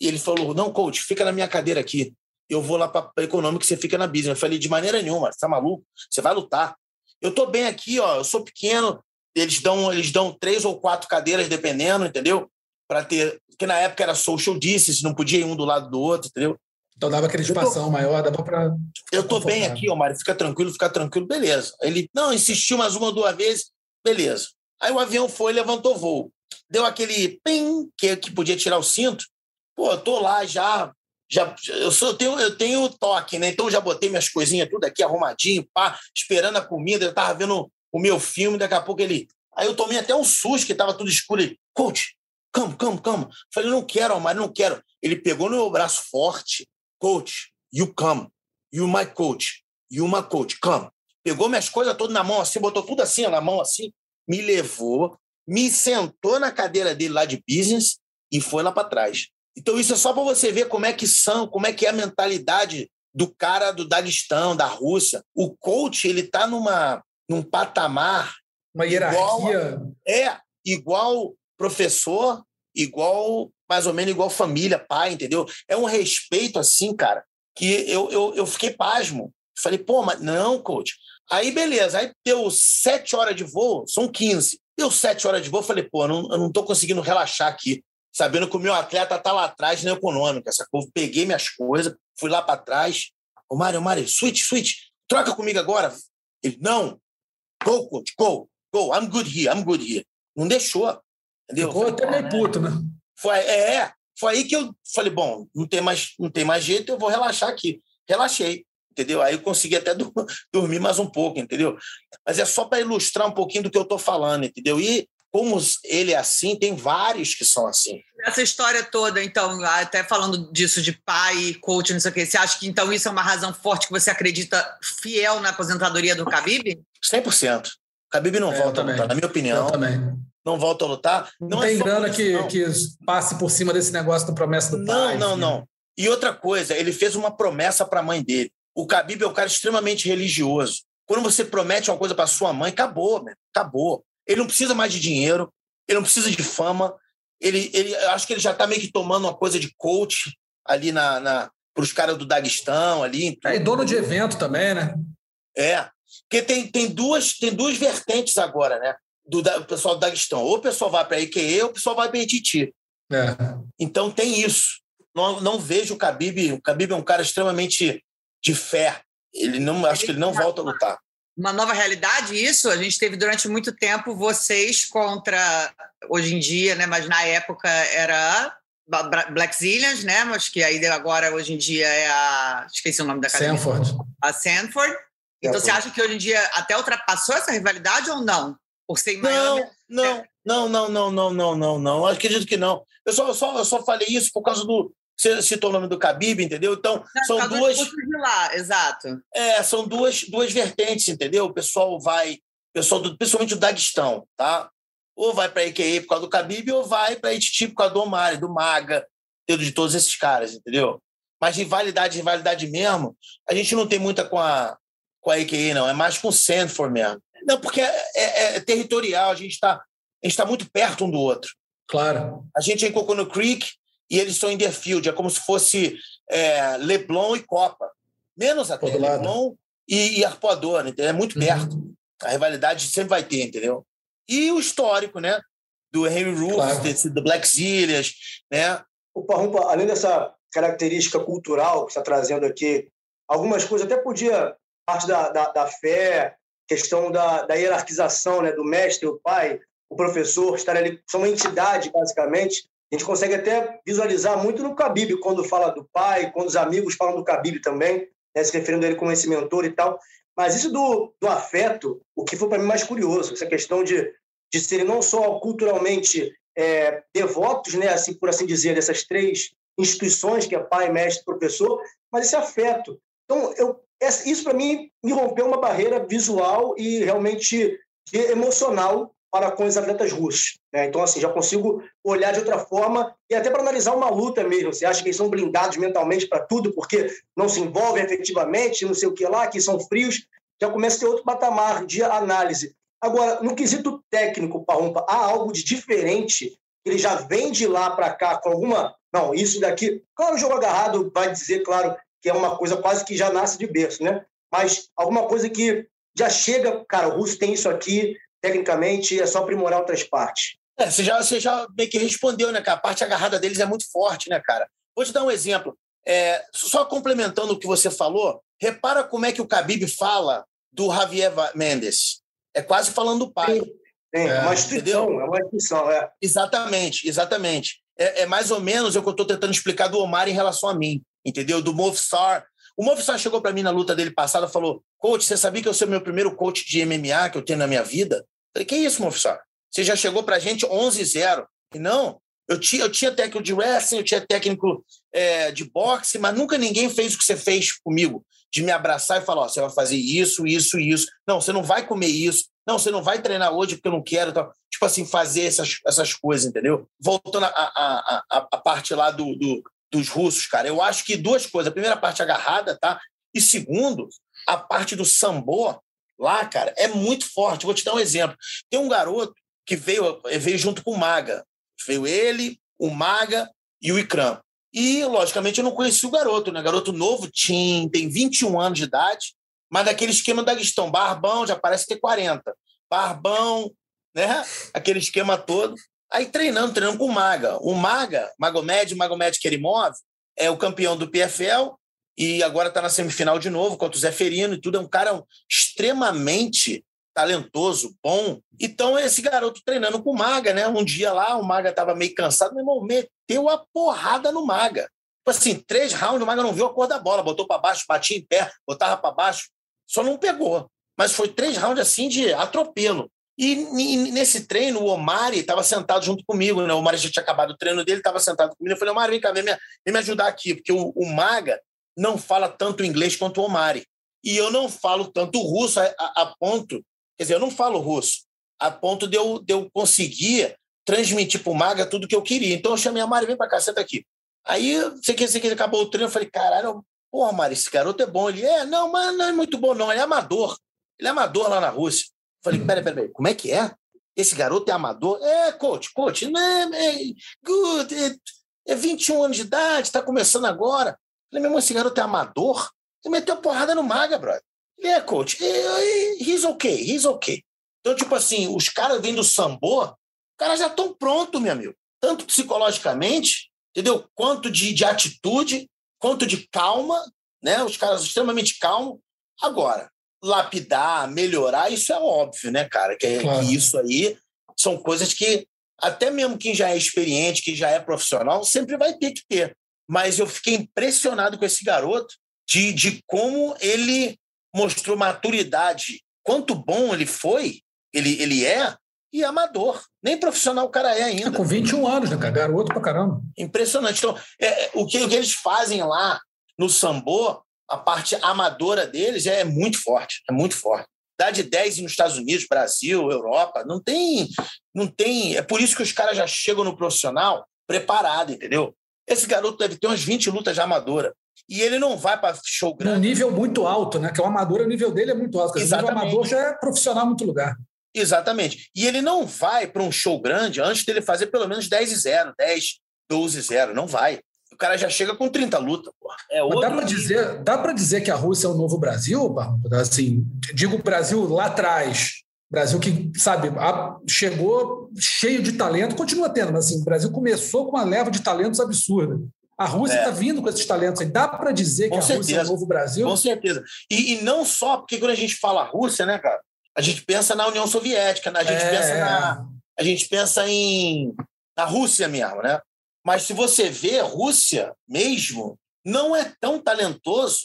E ele falou: Não, coach, fica na minha cadeira aqui. Eu vou lá para econômico, você fica na business. Eu falei: De maneira nenhuma, você tá maluco? Você vai lutar. Eu tô bem aqui, ó. Eu sou pequeno. Eles dão, eles dão três ou quatro cadeiras, dependendo, entendeu? Para ter. Porque na época era social distance, não podia ir um do lado do outro, entendeu? Então dava aquele espação tô... maior, dava para. Eu tô bem aqui, Mário, fica tranquilo, fica tranquilo, beleza. Ele, não, insistiu mais uma ou duas vezes, beleza. Aí o avião foi, levantou voo. Deu aquele pim, que, que podia tirar o cinto. Pô, tô lá já. já eu, sou, eu, tenho, eu tenho toque, né? Então já botei minhas coisinhas tudo aqui arrumadinho, pá, esperando a comida. Eu tava vendo o meu filme, daqui a pouco ele. Aí eu tomei até um susto, que tava tudo escuro. Ele, coach, Come, come, come. Falei, não quero, Omar, não quero. Ele pegou no meu braço forte. Coach, you come. You my coach. You my coach. Come. Pegou minhas coisas todas na mão assim, botou tudo assim, na mão assim, me levou, me sentou na cadeira dele lá de business e foi lá para trás. Então isso é só para você ver como é que são, como é que é a mentalidade do cara do Daguestão, da Rússia. O coach, ele tá numa num patamar uma hierarquia. Igual, é, igual professor igual, mais ou menos igual família, pai, entendeu? É um respeito assim, cara, que eu, eu, eu fiquei pasmo. Falei, pô, mas não, coach. Aí, beleza. Aí deu sete horas de voo, são 15. Deu sete horas de voo, falei, pô, não, eu não tô conseguindo relaxar aqui, sabendo que o meu atleta tá lá atrás na econômica. Essa coisa, peguei minhas coisas, fui lá para trás. Ô, Mário, Mário, switch, switch, troca comigo agora. Ele, não. Go, coach, go, go. I'm good here, I'm good here. Não deixou. Entendeu? Ficou até meio puto, né? Foi, é, foi aí que eu falei, bom, não tem mais, não tem mais jeito, eu vou relaxar aqui. Relaxei, entendeu? Aí eu consegui até do, dormir mais um pouco, entendeu? Mas é só para ilustrar um pouquinho do que eu estou falando, entendeu? E como ele é assim, tem vários que são assim. Essa história toda, então, até falando disso de pai, coach, não sei o quê, você acha que então isso é uma razão forte que você acredita fiel na aposentadoria do Khabib? 100%. Khabib não é, volta na minha opinião. Eu também não volta a lutar. Não, não tem é grana que, que passe por cima desse negócio do promessa do não, pai. Não, não, não. E outra coisa, ele fez uma promessa para a mãe dele. O Khabib é um cara extremamente religioso. Quando você promete uma coisa para sua mãe, acabou, acabou. Ele não precisa mais de dinheiro, ele não precisa de fama. Ele, ele acho que ele já está meio que tomando uma coisa de coach ali na, na para os caras do Daguestão ali. É, e dono de evento também, né? É, porque tem, tem duas tem duas vertentes agora, né? Do, do pessoal do Daguestão. Ou o pessoal vai para a IQE ou o pessoal vai para Ititi. É. Então tem isso. Não, não vejo o Khabib. O Khabib é um cara extremamente de fé. Ele não, acho que ele não volta a lutar. Uma nova realidade, isso. A gente teve durante muito tempo vocês contra, hoje em dia, né? Mas na época era Black Zillions, né? Mas que aí agora, hoje em dia, é a. Esqueci o nome da academia. Sanford. A Sanford. Então, você acha que hoje em dia até ultrapassou essa rivalidade ou não? Por ser em Miami? Não, não, não, não, não, não, não, não. Acredito que não. Eu só, eu só, eu só falei isso por causa do. Você citou o nome do Khabib, entendeu? Então, não, são duas. De lá, exato. É, são duas, duas vertentes, entendeu? O pessoal vai. Pessoal do, principalmente o Daguestão, tá? Ou vai para a EQE por causa do Khabib, ou vai para a Ititi por causa do Omar, do Maga, de todos esses caras, entendeu? Mas rivalidade, rivalidade mesmo, a gente não tem muita com a, com a EQE, não. É mais com o Sanford mesmo. Não, porque é, é, é territorial, a gente está tá muito perto um do outro. Claro. A gente é em Coconut Creek e eles estão em Deerfield, é como se fosse é, Leblon e Copa. Menos até, Leblon e, e Arpoador, entendeu? é muito uhum. perto. Uhum. A rivalidade sempre vai ter, entendeu? E o histórico, né? Do Henry Roof, claro. do Black Zillias, né? o Parrumpa, além dessa característica cultural que está trazendo aqui, algumas coisas até podia, parte da, da, da fé, questão da, da hierarquização né, do mestre, o pai, o professor, estar ali, são uma entidade, basicamente. A gente consegue até visualizar muito no Khabib, quando fala do pai, quando os amigos falam do Khabib também, né, se referindo a ele como esse mentor e tal. Mas isso do, do afeto, o que foi para mim mais curioso, essa questão de, de serem não só culturalmente é, devotos, né, assim por assim dizer, dessas três instituições que é pai, mestre, professor, mas esse afeto. Então, eu, isso para mim me rompeu uma barreira visual e realmente emocional para com os atletas russos. Né? Então, assim, já consigo olhar de outra forma e até para analisar uma luta mesmo. Você acha que eles são blindados mentalmente para tudo porque não se envolvem efetivamente, não sei o que lá, que são frios. Já começa a ter outro patamar de análise. Agora, no quesito técnico, Parrumpa, há algo de diferente? Ele já vem de lá para cá com alguma. Não, isso daqui. Claro, o jogo agarrado vai dizer, claro, que é uma coisa quase que já nasce de berço, né? Mas alguma coisa que já chega, cara, o russo tem isso aqui, tecnicamente é só aprimorar outras partes. É, você já, você já meio que respondeu, né, cara? A parte agarrada deles é muito forte, né, cara? Vou te dar um exemplo. É, só complementando o que você falou, repara como é que o Khabib fala do Javier Mendes. É quase falando do pai. Sim, é, uma instituição, entendeu? é uma instituição, é. Exatamente, exatamente. É, é mais ou menos o que eu estou tentando explicar do Omar em relação a mim, entendeu? Do Movstar. O Movstar chegou para mim na luta dele passada falou: Coach, você sabia que eu sou o meu primeiro coach de MMA que eu tenho na minha vida? Falei, que isso, Mofissar? Você já chegou para a gente 11-0. E não, eu tinha, eu tinha técnico de wrestling, eu tinha técnico é, de boxe, mas nunca ninguém fez o que você fez comigo, de me abraçar e falar, ó, você vai fazer isso, isso isso. Não, você não vai comer isso. Não, você não vai treinar hoje porque eu não quero. Tal. Tipo assim, fazer essas, essas coisas, entendeu? Voltando à parte lá do, do, dos russos, cara, eu acho que duas coisas. A primeira parte agarrada, tá? E segundo, a parte do sambo, lá, cara, é muito forte. Vou te dar um exemplo. Tem um garoto que veio, veio junto com o Maga. Veio ele, o Maga e o Ikram. E, logicamente, eu não conheci o garoto, né? Garoto novo, Tim, tem 21 anos de idade, mas daquele esquema da questão, barbão, já parece ter 40. Barbão, né? Aquele esquema todo. Aí treinando, treinando com o Maga. O Maga, Magomed, Magomed Kerimov, é o campeão do PFL e agora está na semifinal de novo contra o Zé Ferino e tudo. É um cara extremamente talentoso, bom. Então, esse garoto treinando com o Maga, né? Um dia lá, o Maga estava meio cansado, meu irmão, meteu a porrada no Maga. Tipo assim, três rounds, o Maga não viu a cor da bola, botou para baixo, batia em pé, botava para baixo, só não pegou. Mas foi três rounds assim de atropelo. E, nesse treino, o Omari estava sentado junto comigo, né? O Omari já tinha acabado o treino dele, estava sentado comigo. Eu falei, Omari, vem cá, vem me, vem me ajudar aqui, porque o, o Maga não fala tanto inglês quanto o Omari. E eu não falo tanto russo a, a, a ponto, quer dizer, eu não falo russo, a ponto de eu, de eu conseguir transmitir para o Maga tudo que eu queria. Então eu chamei a Mari, vem para cá, senta aqui. Aí, você que, você que acabou o treino, eu falei, caralho, porra, Mari, esse garoto é bom. Ele, é, não, mas não é muito bom, não, ele é amador. Ele é amador lá na Rússia. Falei, peraí, peraí, peraí, como é que é? Esse garoto é amador? É, coach, coach, não é, é good, é, é 21 anos de idade, está começando agora. Falei, meu irmão, esse garoto é amador? Ele meteu porrada no Maga, brother. Ele é, coach. He's okay, he's. Então, tipo assim, os caras vêm do Sambo, os caras já estão prontos, meu amigo. Tanto psicologicamente, entendeu? Quanto de, de atitude, quanto de calma, né? Os caras extremamente calmos. Agora, lapidar, melhorar, isso é óbvio, né, cara? Que, claro. que isso aí são coisas que até mesmo quem já é experiente, quem já é profissional, sempre vai ter que ter mas eu fiquei impressionado com esse garoto de, de como ele mostrou maturidade, quanto bom ele foi, ele, ele é, e amador. Nem profissional o cara é ainda. É, com 21 anos, né, cara? Garoto pra caramba. Impressionante. Então, é, o, que, o que eles fazem lá no Sambo, a parte amadora deles é muito forte, é muito forte. Dá de 10 nos Estados Unidos, Brasil, Europa, não tem, não tem. É por isso que os caras já chegam no profissional preparado, entendeu? Esse garoto deve ter umas 20 lutas de amadora. E ele não vai para show grande. Um nível muito alto, né? Que o amador, o nível dele é muito alto. Exatamente. O amador já é profissional em muito lugar. Exatamente. E ele não vai para um show grande antes dele fazer pelo menos 10 e 0, 10, 12 e 0. Não vai. O cara já chega com 30 lutas. É outro... Dá para dizer, dá dizer que a Rússia é o novo Brasil, Assim, digo o Brasil lá atrás, Brasil que, sabe, chegou cheio de talento, continua tendo, mas assim, o Brasil começou com uma leva de talentos absurda. A Rússia está é. Tá vindo com esses talentos aí. Dá para dizer com que certeza. a Rússia é o novo Brasil? Com certeza. E, e, não só, porque quando a gente fala Rússia, né, cara, a gente pensa na União Soviética, né? a gente é. pensa na. A gente pensa em. na Rússia mesmo, né? Mas se você vê, Rússia mesmo não é tão talentoso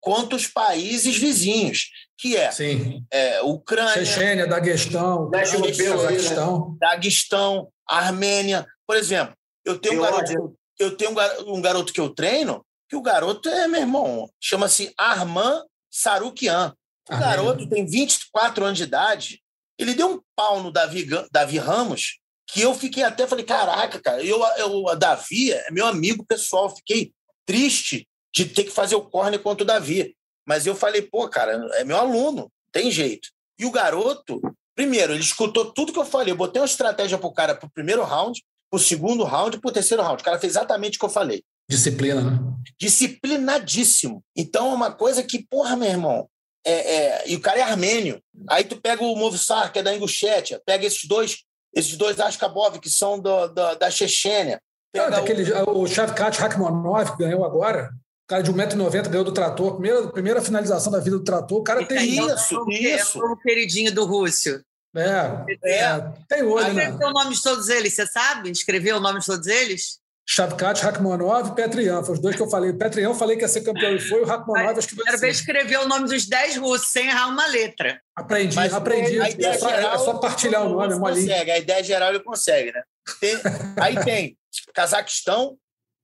quanto os países vizinhos, que é, Sim. é Ucrânia, Chechênia, Daguestão, Daguestão, Daguestão, Armênia. Por exemplo, eu tenho, um garoto, eu tenho um garoto que eu treino, que o garoto é, meu irmão, chama-se Arman Sarukian. O Armênia. garoto tem 24 anos de idade, ele deu um pau no Davi, Davi Ramos, que eu fiquei até, falei, caraca, cara, eu, eu, a Davi é meu amigo pessoal, fiquei triste de ter que fazer o corner contra o Davi. Mas eu falei, pô, cara, é meu aluno, tem jeito. E o garoto, primeiro, ele escutou tudo que eu falei. Eu botei uma estratégia pro cara pro primeiro round, pro segundo round e pro terceiro round. O cara fez exatamente o que eu falei. Disciplina, né? Disciplinadíssimo. Então é uma coisa que, porra, meu irmão. É, é... E o cara é armênio. Aí tu pega o Movistar, que é da Ingushétia, pega esses dois, esses dois Ashkabov, que são do, do da Chechênia, Pega daquele, o, o Shavkat Rakhmonov, que ganhou agora, o cara de 1,90m ganhou do trator, primeira, primeira finalização da vida do trator, o cara tem isso, isso. É o queridinho do Rússio. É, é, é tem olho, né? Escreveu o nome de todos eles, você sabe? Escreveu o nome de todos eles? Shavkat, Rakhmonov e Petrian. Foram os dois que eu falei. Petrian eu falei que ia ser campeão e foi, o Rakhmonov acho que vai Quero ver escrever o nome dos 10 russos, sem errar uma letra. Aprendi, Mas aprendi. É só, geral, é só partilhar o nome, é consegue. A ideia geral ele consegue, né? Tem, aí tem Cazaquistão,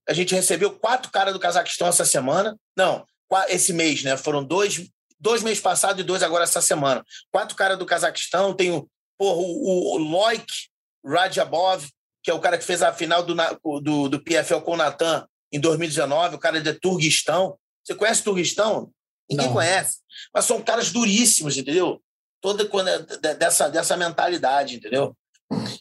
a gente recebeu quatro caras do Cazaquistão essa semana. Não, esse mês, né? Foram dois, dois meses passados e dois agora essa semana. Quatro caras do Cazaquistão. Tem o, porra, o, o Loik Rajabov, que é o cara que fez a final do, do, do PFL com o Natan em 2019, o cara de Turguistão. Você conhece Turguistão? Ninguém Não. conhece. Mas são caras duríssimos, entendeu? Toda é dessa, dessa mentalidade, entendeu?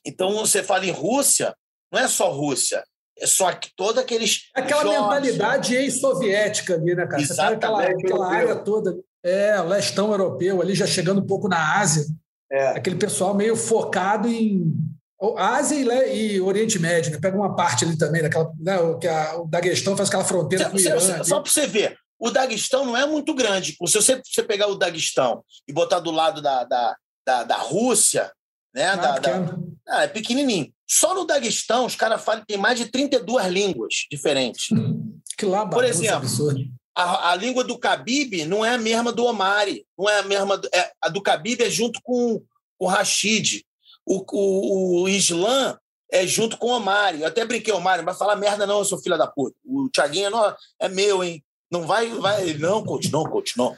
Então, você fala em Rússia, não é só Rússia, é só que todos aqueles. Aquela jogos, mentalidade ex-soviética ali, né, cara? Você tá aquela, aquela área toda. É, o lestão europeu ali, já chegando um pouco na Ásia. É. Aquele pessoal meio focado em Ásia e, e, Oriente Médio, né? Pega uma parte ali também, daquela, né, que a, o Daguestão faz aquela fronteira com o Irã. Só, só para você ver, o Daguestão não é muito grande. Se você, você pegar o Daguestão e botar do lado da, da, da, da Rússia, né? Ah, da, da, ah, é pequenininho. Só no Daguestão, os caras falam tem mais de 32 línguas diferentes. Que lá, Por exemplo, a, a, língua do Khabib não é a mesma do Omari. Não é a mesma. É, a do Khabib é junto com o Rashid. O, o, o Islã é junto com o Omari. Eu até brinquei, Omari, não vai falar merda, não, seu filho da puta. O Thiaguinho não, é meu, hein? Não vai, vai. Não, coach, não, coach, não.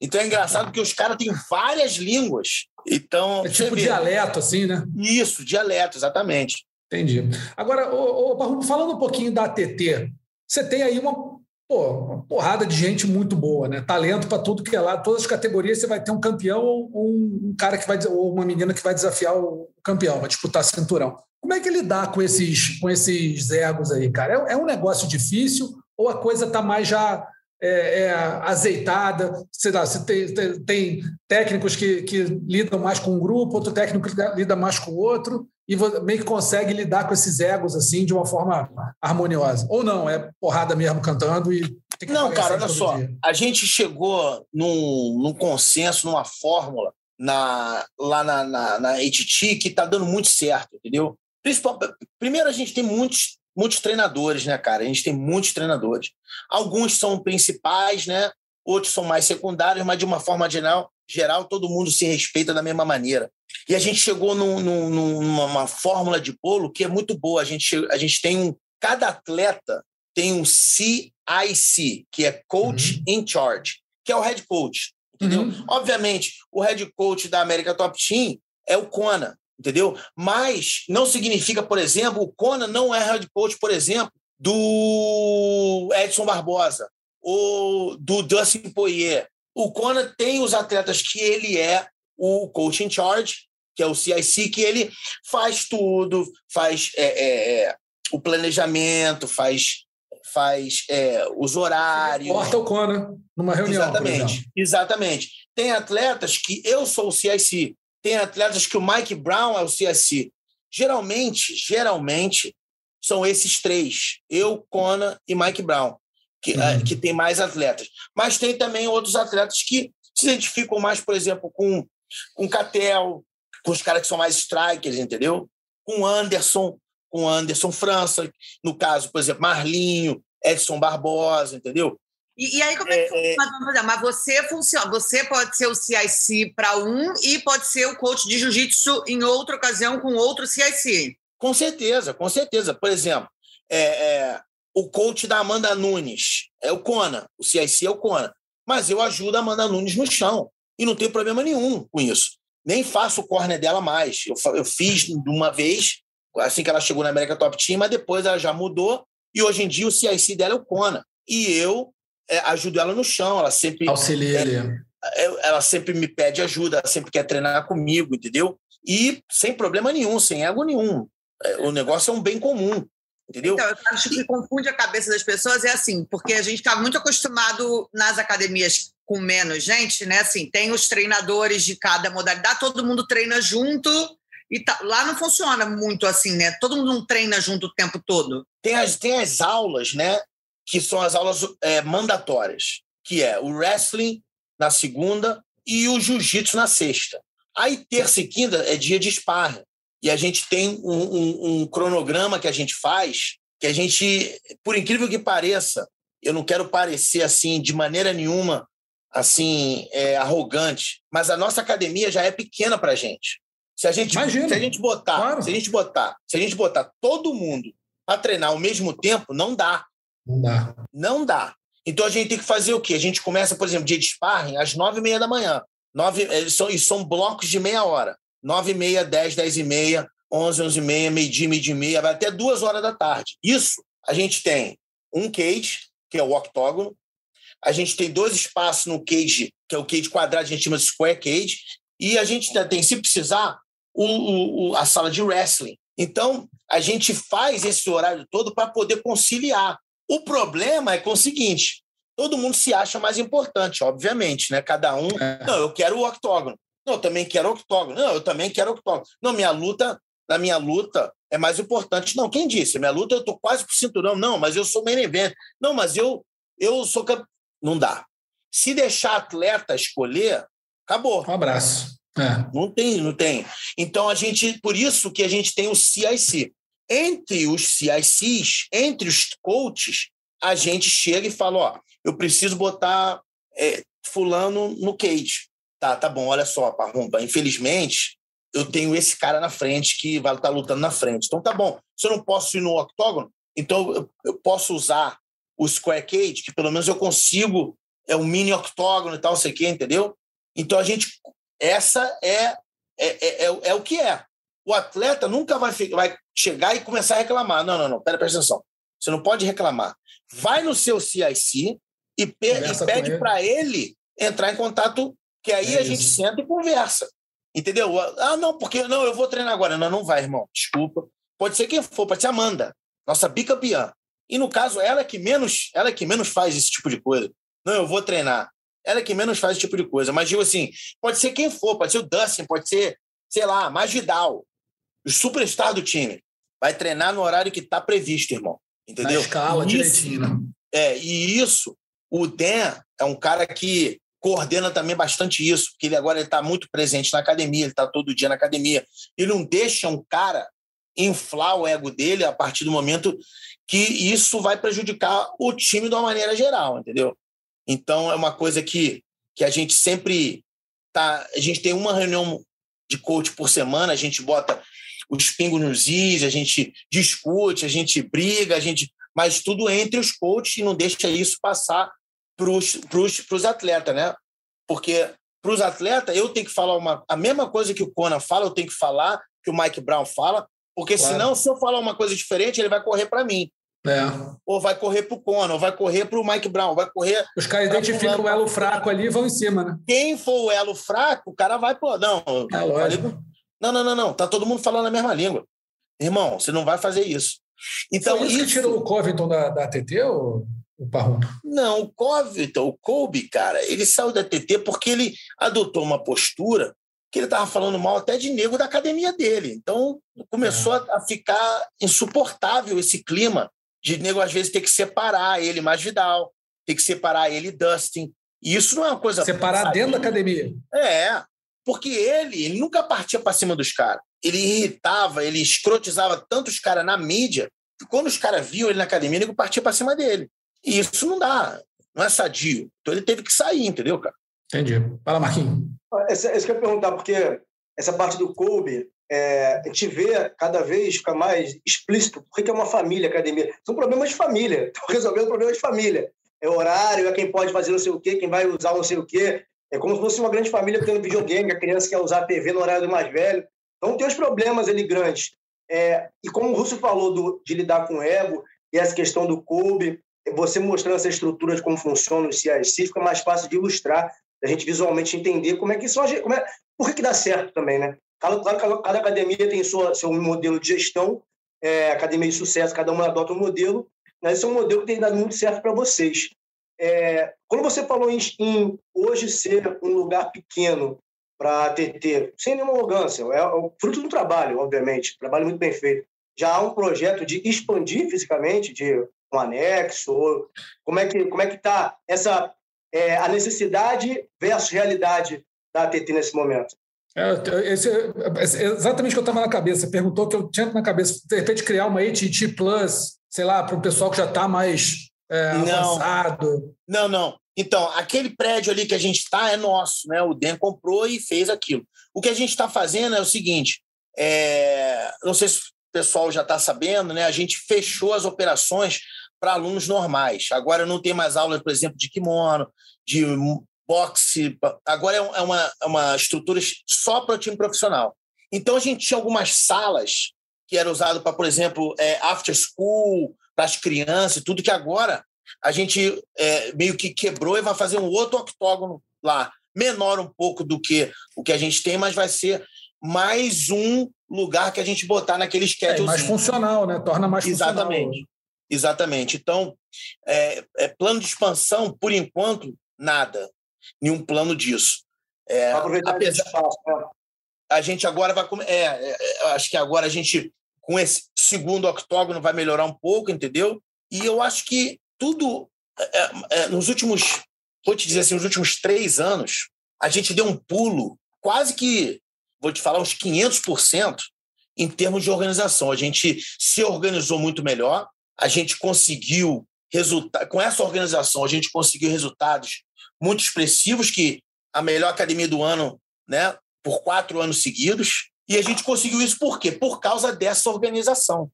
Então é engraçado porque os caras têm várias línguas. Então, é tipo dialeto, assim, né? Isso, dialeto, exatamente. Entendi. Agora, ô, ô, falando um pouquinho da ATT, você tem aí uma, pô, uma porrada de gente muito boa, né? Talento para tudo que é lá, todas as categorias você vai ter um campeão ou um, cara que vai ou uma menina que vai desafiar o campeão, vai disputar cinturão. Como é que lidar com esses com esses egos aí, cara? É, é um negócio difícil ou a coisa está mais já é, é, azeitada, sei lá, tem, tem, tem, técnicos que, que lidam mais com um grupo, outro técnico que lida mais com o outro, e meio que consegue lidar com esses egos assim de uma forma harmoniosa. Ou não, é porrada mesmo cantando e. não, cara, olha só. Dia. A gente chegou num, num consenso, numa fórmula na, lá na, na, na ATT que está dando muito certo, entendeu? Principal, primeiro, a gente tem muitos muitos treinadores, né, cara? A gente tem muitos treinadores. Alguns são principais, né? Outros são mais secundários, mas de uma forma geral, geral todo mundo se respeita da mesma maneira. E a gente chegou num, num, numa fórmula de bolo que é muito boa. A gente, a gente tem um. Cada atleta tem um CIC, que é Coach uhum. in Charge, que é o head coach. Entendeu? Uhum. Obviamente, o head coach da América Top Team é o Kona, entendeu? Mas não significa, por exemplo, o Conan não é head coach, por exemplo, do Edson Barbosa ou do Dustin Poirier. O Conan tem os atletas que ele é o coach in charge, que é o CIC, que ele faz tudo, faz é, é, é, o planejamento, faz faz é, os horários. Corta o Conan numa reunião. Exatamente, exatamente. tem atletas que eu sou o CIC, tem atletas que o Mike Brown é o CIC. Geralmente, geralmente, são esses três, eu, Conan e Mike Brown, que, uhum. uh, que tem mais atletas. Mas tem também outros atletas que se identificam mais, por exemplo, com, com Catel, com os caras que são mais strikers, entendeu? Com Anderson, com Anderson França, no caso, por exemplo, Marlinho, Edson Barbosa, entendeu? E, e aí, como é, que é, funciona? Mas você funciona, você pode ser o CIC para um e pode ser o coach de jiu-jitsu em outra ocasião com outro CIC. Com certeza, com certeza. Por exemplo, é, é, o coach da Amanda Nunes é o Kona, o CIC é o Kona. Mas eu ajudo a Amanda Nunes no chão. E não tem problema nenhum com isso. Nem faço o corner dela mais. Eu, eu fiz de uma vez, assim que ela chegou na América Top Team, mas depois ela já mudou. E hoje em dia o CIC dela é o Kona. E eu é, ajudo ela no chão, ela sempre. Auxilia é, é, ela sempre me pede ajuda, ela sempre quer treinar comigo, entendeu? E sem problema nenhum, sem ego nenhum. É, o negócio é um bem comum. Entendeu? Então, eu acho que confunde a cabeça das pessoas é assim, porque a gente está muito acostumado nas academias com menos gente, né? Assim, tem os treinadores de cada modalidade, todo mundo treina junto e tá, lá não funciona muito assim, né? Todo mundo não treina junto o tempo todo. Tem as, tem as aulas, né? que são as aulas é, mandatórias, que é o wrestling na segunda e o jiu-jitsu na sexta. Aí, terça e quinta é dia de sparring. E a gente tem um, um, um, cronograma que a gente faz, que a gente, por incrível que pareça, eu não quero parecer assim de maneira nenhuma assim é, arrogante, mas a nossa academia já é pequena para a gente. Se a gente, Imagina. se a gente botar, claro. se a gente botar, se a gente botar todo mundo para treinar ao mesmo tempo, não dá. Não dá. Não dá. Então a gente tem que fazer o quê? A gente começa, por exemplo, dia de sparring às nove e meia da manhã. Nove, eles são, e são blocos de meia hora. Nove e meia, dez, dez e meia, onze, onze e meia, meio-dia, meio-dia e meia, vai até duas horas da tarde. Isso, a gente tem um cage, que é o octógono. A gente tem dois espaços no cage, que é o cage quadrado, a gente chama de square cage. E a gente tem, se precisar, o, o, a sala de wrestling. Então, a gente faz esse horário todo para poder conciliar. O problema é com o seguinte: todo mundo se acha mais importante, obviamente, né? Cada um. É. Não, eu quero o octógono. Não, eu também quero octógono. Não, eu também quero octógono. Não, minha luta, na minha luta é mais importante. Não, quem disse? Minha luta eu tô quase pro cinturão. Não, mas eu sou main event. Não, mas eu eu sou não dá. Se deixar atleta escolher, acabou. Um abraço. É. Não tem, não tem. Então a gente, por isso que a gente tem o CIC entre os CICs, entre os coaches, a gente chega e fala: ó, eu preciso botar é, fulano no cage. Tá, tá bom, olha só, Parrumpa, infelizmente, eu tenho esse cara na frente que vai estar tá lutando na frente. Então tá bom, se eu não posso ir no octógono, então eu, eu posso usar o square cage, que pelo menos eu consigo, é um mini octógono e tal, sei o quê, entendeu? Então a gente, essa é, é, é, é, é o que é o atleta nunca vai, vai chegar e começar a reclamar. Não, não, não, pera, presta atenção. Você não pode reclamar. Vai no seu CIC e, pe e pede para ele entrar em contato, que aí é a gente senta e conversa. Entendeu? Ah, não, porque não, eu vou treinar agora. Não, não vai, irmão. Desculpa. Pode ser quem for, pode ser Amanda, nossa bicampeã. E no caso, ela é que menos, ela é que menos faz esse tipo de coisa. Não, eu vou treinar. Ela é que menos faz esse tipo de coisa. Mas digo assim, pode ser quem for, pode ser o Dustin, pode ser, sei lá, mais Vidal o superstar do time vai treinar no horário que está previsto, irmão. Entendeu? Na escala isso, direitinho. Né? É, e isso, o Dan é um cara que coordena também bastante isso, porque ele agora está muito presente na academia, ele está todo dia na academia. Ele não deixa um cara inflar o ego dele a partir do momento que isso vai prejudicar o time de uma maneira geral, entendeu? Então é uma coisa que, que a gente sempre tá, a gente tem uma reunião de coach por semana, a gente bota os pingos nos is, a gente discute, a gente briga, a gente, mas tudo entre os coaches e não deixa isso passar para os atletas, né? Porque para os atletas, eu tenho que falar uma, a mesma coisa que o Conan fala, eu tenho que falar, que o Mike Brown fala, porque claro. senão, se eu falar uma coisa diferente, ele vai correr para mim. É. Ou vai correr para o Conan, ou vai correr para o Mike Brown, vai correr. Os caras identificam o elo fraco ali e vão em cima, né? Quem for o elo fraco, o cara vai, pô, não. É lógico. Não, não, não, não. Tá todo mundo falando a mesma língua. Irmão, você não vai fazer isso. Então, Foi isso, isso... que tirou o Covington da, da ATT? Ou... o Parrudo? Não, o Covington, o Kobe, cara, ele saiu da TT porque ele adotou uma postura que ele estava falando mal até de nego da academia dele. Então, começou é. a ficar insuportável esse clima de nego, às vezes, ter que separar ele mais Vidal, ter que separar ele Dustin. E isso não é uma coisa. Separar sabe? dentro da academia. É, porque ele, ele nunca partia para cima dos caras. Ele irritava, ele escrotizava tanto os caras na mídia, que quando os caras viam ele na academia, ele partia para cima dele. E isso não dá, não é sadio. Então ele teve que sair, entendeu, cara? Entendi. Fala, Marquinhos. Isso, isso que eu ia perguntar, porque essa parte do Kobe, é, a gente vê cada vez ficar mais explícito por que é uma família academia. São problemas de família. Estão resolvendo problemas de família. É horário, é quem pode fazer não sei o quê, quem vai usar não sei o quê. É como se fosse uma grande família tendo videogame, a criança quer usar a TV no horário do mais velho. Então tem os problemas ali grandes. É, e como o Russo falou do, de lidar com o ego e essa questão do Kobe, você mostrando essa estrutura de como funciona o CIC, fica mais fácil de ilustrar a gente visualmente entender como é que isso como é, por que, que dá certo também, né? Cada, cada, cada academia tem sua, seu modelo de gestão, é, academia de sucesso, cada uma adota um modelo, mas esse é um modelo que tem dado muito certo para vocês. É, quando você falou em, em, hoje ser um lugar pequeno para a TT, sem nenhuma arrogância, é, é fruto do trabalho, obviamente, trabalho muito bem feito. Já há um projeto de expandir fisicamente, de um anexo, ou como é que como é que está essa é, a necessidade versus realidade da ATT nesse momento? É, esse, é exatamente o que eu estava na cabeça. Você perguntou que eu tinha na cabeça, de repente, criar uma AT&T Plus, sei lá, para o pessoal que já está mais é, não, avançado. Não, não. Então, aquele prédio ali que a gente está é nosso, né? O DEM comprou e fez aquilo. O que a gente está fazendo é o seguinte: é... não sei se o pessoal já está sabendo, né? A gente fechou as operações para alunos normais. Agora não tem mais aula, por exemplo, de kimono, de boxe. Agora é, é uma, é uma estrutura só para o time profissional. Então a gente tinha algumas salas que era usado para, por exemplo, é, after school, para as crianças e tudo, que agora a gente é, meio que quebrou e vai fazer um outro octógono lá. Menor um pouco do que o que a gente tem, mas vai ser mais um lugar que a gente botar naquele schedule. É mais funcional, né? Torna mais Exatamente. funcional. Exatamente. Então, é, é, plano de expansão, por enquanto, nada. Nenhum plano disso. É, apesar, espaço, né? A gente agora vai. É, é, acho que agora a gente, com esse segundo octógono, vai melhorar um pouco, entendeu? E eu acho que tudo. É, é, é, nos últimos. Vou te dizer assim, nos últimos três anos, a gente deu um pulo quase que, vou te falar, uns 500% em termos de organização. A gente se organizou muito melhor, a gente conseguiu resultar com essa organização a gente conseguiu resultados muito expressivos que a melhor academia do ano, né, por quatro anos seguidos. E a gente conseguiu isso por quê? Por causa dessa organização,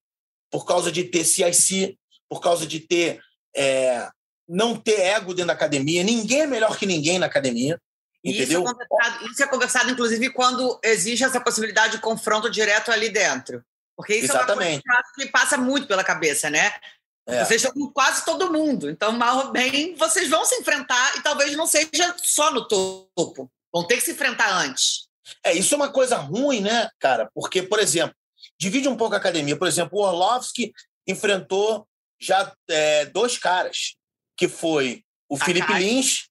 por causa de ter CIC, por causa de ter é, não ter ego dentro da academia. Ninguém é melhor que ninguém na academia. Entendeu? Isso é, conversado, isso é conversado, inclusive, quando existe essa possibilidade de confronto direto ali dentro. Porque isso Exatamente. é uma coisa que passa muito pela cabeça, né? É. Vocês estão com quase todo mundo. Então, mal ou bem, vocês vão se enfrentar e talvez não seja só no topo. Vão ter que se enfrentar antes. É, isso é uma coisa ruim, né, cara? Porque, por exemplo, divide um pouco a academia. Por exemplo, o Orlovski enfrentou já é, dois caras, que foi o a Felipe cara. Lins,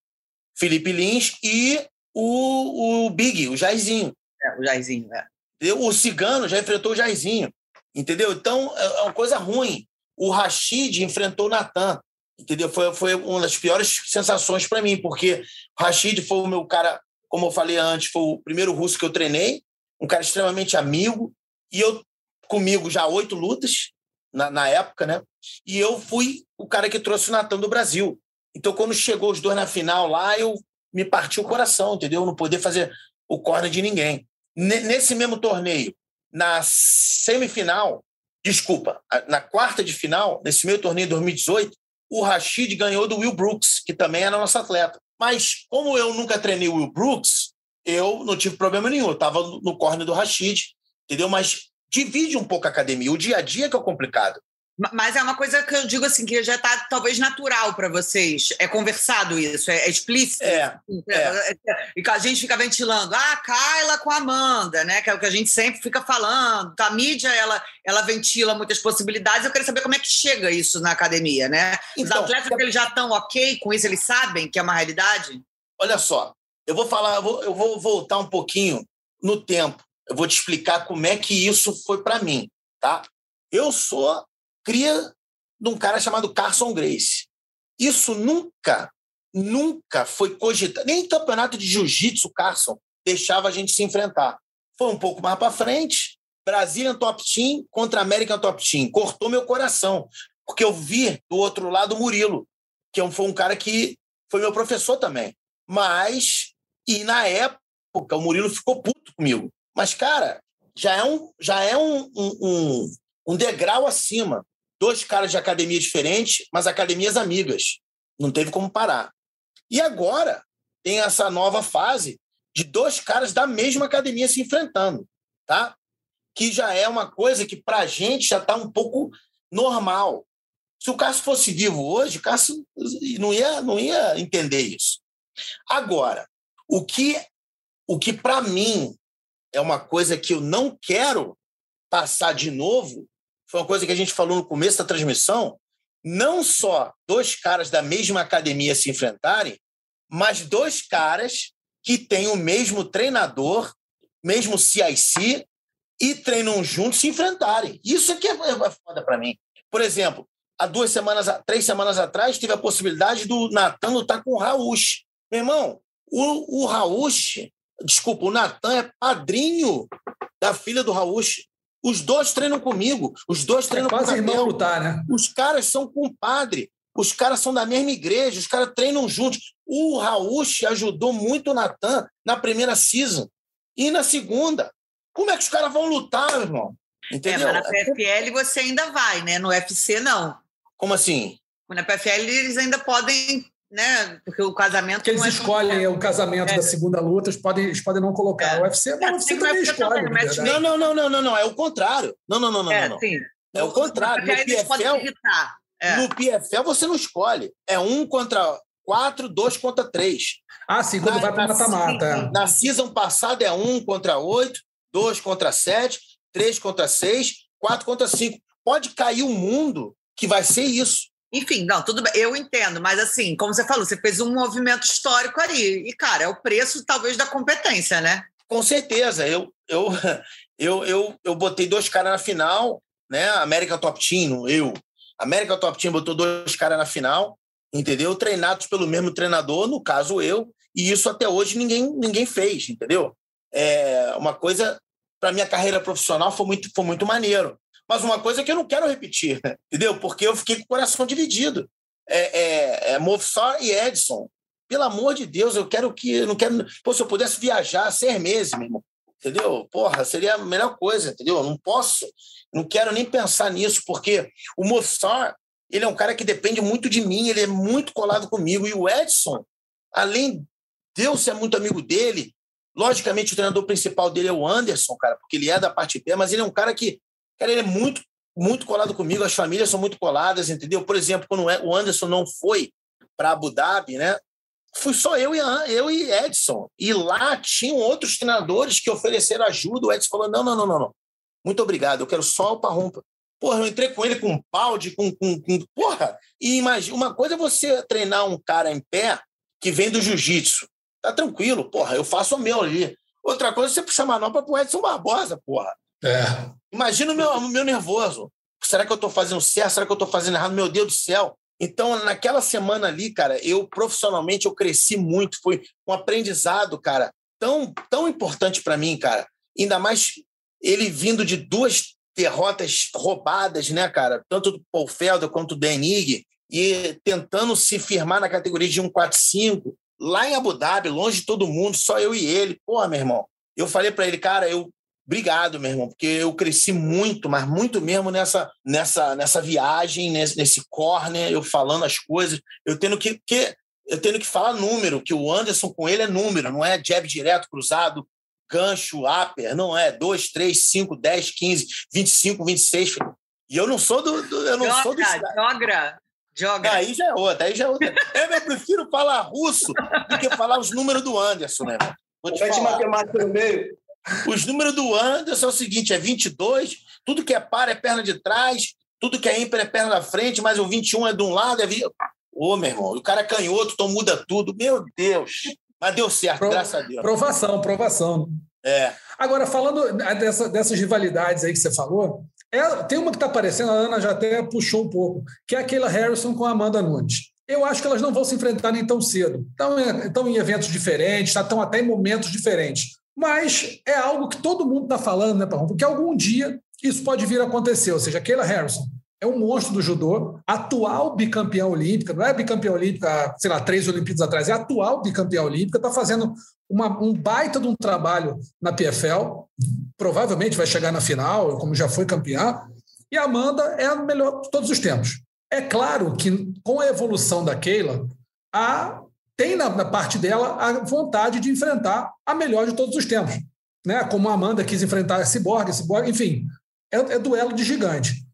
Felipe Lins e o, o Big, o Jairzinho. É, o Jairzinho, é. O Cigano já enfrentou o Jairzinho, entendeu? Então, é, é uma coisa ruim. O Rashid enfrentou o Natan, entendeu? Foi, foi uma das piores sensações para mim, porque o Rashid foi o meu cara, como eu falei antes, foi o primeiro russo que eu treinei, um cara extremamente amigo, e eu, comigo, já oito lutas na, na época, né? E eu fui o cara que trouxe o Natan do Brasil. Então, quando chegou os dois na final lá, eu me parti o coração, entendeu? Não poder fazer o corner de ninguém. Nesse mesmo torneio, na semifinal, desculpa, na quarta de final, nesse meio torneio de 2018, o Rashid ganhou do Will Brooks, que também era nosso atleta. Mas, como eu nunca treinei o Will Brooks, eu não tive problema nenhum. Eu estava no corner do Rashid, entendeu? Mas divide um pouco a academia. O dia a dia que é complicado. Mas é uma coisa que eu digo assim, que já está talvez natural para vocês. É conversado isso, é, é explícito. É, assim, é. E a gente fica ventilando, ah, Kyla com a Amanda, né? Que é o que a gente sempre fica falando. A mídia, ela, ela ventila muitas possibilidades. Eu quero saber como é que chega isso na academia, né? Os então, atletas eles já estão ok com isso, eles sabem que é uma realidade? Olha só, eu vou falar, eu vou, eu vou voltar um pouquinho no tempo. Eu vou te explicar como é que isso foi para mim, tá? Eu sou cria de um cara chamado Carson Grace. Isso nunca, nunca foi cogitado. Nem em campeonato de jiu-jitsu, Carson deixava a gente se enfrentar. Foi um pouco mais para frente. Brazilian Top Team contra American Top Team. Cortou meu coração. Porque eu vi do outro lado o Murilo, que é foi um cara que foi meu professor também. Mas, e na época, o Murilo ficou puto comigo. Mas, cara, já é um, já é um, um, um, um degrau acima dois caras de academia diferentes, mas academias amigas. Não teve como parar. E agora tem essa nova fase de dois caras da mesma academia se enfrentando, tá? Que já é uma coisa que para a gente já está um pouco normal. Se o Cássio fosse vivo hoje, o Cássio não ia, não ia entender isso. Agora, o que, o que para mim é uma coisa que eu não quero passar de novo foi uma coisa que a gente falou no começo da transmissão, não só dois caras da mesma academia se enfrentarem, mas dois caras que têm o mesmo treinador, mesmo CIC, e treinam juntos se enfrentarem. Isso aqui é, é foda para mim. Por exemplo, há duas semanas, três semanas atrás, tive a possibilidade do Natan lutar com o Rausch. Meu irmão, o, o Rausch, desculpa, o Natan é padrinho da filha do Rausch. Os dois treinam comigo, os dois é treinam é quase com irmão lutar, né? Os caras são compadre, os caras são da mesma igreja, os caras treinam juntos. O Rauch ajudou muito o Natan na primeira season e na segunda. Como é que os caras vão lutar, meu irmão? Entendeu? É, mas na PFL você ainda vai, né? No UFC, não. Como assim? Na PFL eles ainda podem né? Porque o casamento. Que eles é escolhem o casamento é. da segunda luta, eles podem, eles podem não colocar. É. O UFC, mas o UFC também escolhe. não, não, não, não, não, não, é o contrário. Não, não, não, não. É, não. Sim. é o contrário. No PFL, é. no PFL você não escolhe. É um contra quatro, dois contra três. Ah, sim, quando na, vai para mata-mata. É. Na season passada é um contra oito, dois contra sete, três contra seis, quatro contra cinco. Pode cair o mundo que vai ser isso. Enfim, não, tudo bem, eu entendo, mas assim, como você falou, você fez um movimento histórico aí. E, cara, é o preço, talvez, da competência, né? Com certeza. Eu, eu, eu, eu, eu botei dois caras na final, né? América Top Team, eu. América Top Team botou dois caras na final, entendeu? Treinados pelo mesmo treinador, no caso eu, e isso até hoje ninguém, ninguém fez, entendeu? É uma coisa, para minha carreira profissional, foi muito, foi muito maneiro. Mas uma coisa que eu não quero repetir, entendeu? Porque eu fiquei com o coração dividido. É, é, é Movsar e Edson. Pelo amor de Deus, eu quero que. Eu não quero. Pô, se eu pudesse viajar seis meses, meu irmão. Entendeu? Porra, seria a melhor coisa, entendeu? Eu não posso, não quero nem pensar nisso, porque o Movsar, ele é um cara que depende muito de mim, ele é muito colado comigo. E o Edson, além de eu ser muito amigo dele, logicamente o treinador principal dele é o Anderson, cara, porque ele é da parte B, mas ele é um cara que Cara, ele é muito, muito colado comigo, as famílias são muito coladas, entendeu? Por exemplo, quando o Anderson não foi para Abu Dhabi, né? Fui só eu e, eu e Edson. E lá tinham outros treinadores que ofereceram ajuda. O Edson falou: não, não, não, não, não. Muito obrigado, eu quero só o Parrumpa. Porra, eu entrei com ele com um balde, com, com, com. Porra! E imagina, uma coisa é você treinar um cara em pé que vem do jiu-jitsu. Tá tranquilo, porra, eu faço o meu ali. Outra coisa é você puxar manopla pro Edson Barbosa, porra. É. Imagina o meu, o meu nervoso. Será que eu estou fazendo certo? Será que eu estou fazendo errado? Meu Deus do céu. Então, naquela semana ali, cara, eu profissionalmente eu cresci muito. Foi um aprendizado, cara, tão, tão importante para mim, cara. Ainda mais ele vindo de duas derrotas roubadas, né, cara? Tanto do Paul Felder quanto do Denig, e tentando se firmar na categoria de 145, lá em Abu Dhabi, longe de todo mundo, só eu e ele. Pô, meu irmão, eu falei para ele, cara, eu Obrigado, meu irmão, porque eu cresci muito, mas muito mesmo nessa, nessa, nessa viagem, nesse, nesse corner, eu falando as coisas, eu tendo que, que eu tendo que falar número, que o Anderson com ele é número, não é jab direto, cruzado, gancho, upper, não é 2, 3, 5, 10, 15, 25, 26. E eu não sou do. do eu não jogra, sou do. Jogra. Joga. Aí já é outra, aí já é outra. eu, eu prefiro falar russo do que falar os números do Anderson, né? Vou te falar. matemática no meio. Os números do Anderson é o seguinte: é 22, tudo que é par é perna de trás, tudo que é ímpar é perna da frente, mas o 21 é de um lado. É... Ô, meu irmão, o cara é canhoto, então muda tudo. Meu Deus. Mas deu certo, Pro, graças a Deus. Provação, provação. É. Agora, falando dessa, dessas rivalidades aí que você falou, é, tem uma que está aparecendo, a Ana já até puxou um pouco, que é aquela Harrison com a Amanda Nunes. Eu acho que elas não vão se enfrentar nem tão cedo. Estão, estão em eventos diferentes, tá, estão até em momentos diferentes. Mas é algo que todo mundo está falando, né, Parrão? Porque algum dia isso pode vir a acontecer. Ou seja, Keila Harrison é um monstro do judô, atual bicampeã olímpica, não é bicampeã olímpica, sei lá, três Olimpíadas atrás, é atual bicampeã olímpica, está fazendo uma, um baita de um trabalho na PFL, provavelmente vai chegar na final, como já foi campeã, e a Amanda é a melhor de todos os tempos. É claro que com a evolução da Keila, a, tem na, na parte dela a vontade de enfrentar a melhor de todos os tempos. Né? Como a Amanda quis enfrentar a Cyborg, Cyborg enfim, é, é duelo de gigante.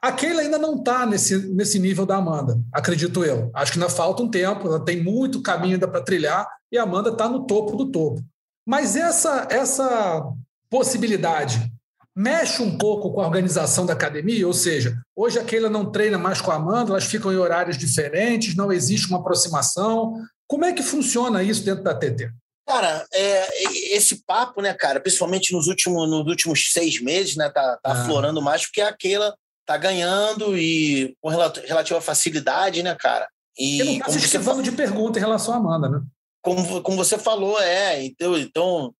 A Keila ainda não está nesse, nesse nível da Amanda, acredito eu. Acho que ainda falta um tempo, ela tem muito caminho ainda para trilhar e a Amanda está no topo do topo. Mas essa, essa possibilidade mexe um pouco com a organização da academia, ou seja, hoje a Keila não treina mais com a Amanda, elas ficam em horários diferentes, não existe uma aproximação. Como é que funciona isso dentro da TT? Cara, é, esse papo, né, cara, principalmente nos últimos, nos últimos seis meses, né, tá, tá ah. aflorando mais, porque a Keila tá ganhando e com relativa facilidade, né, cara? E Ele não tá se esquivando de pergunta em relação à Amanda, né? Como, como você falou, é, então, então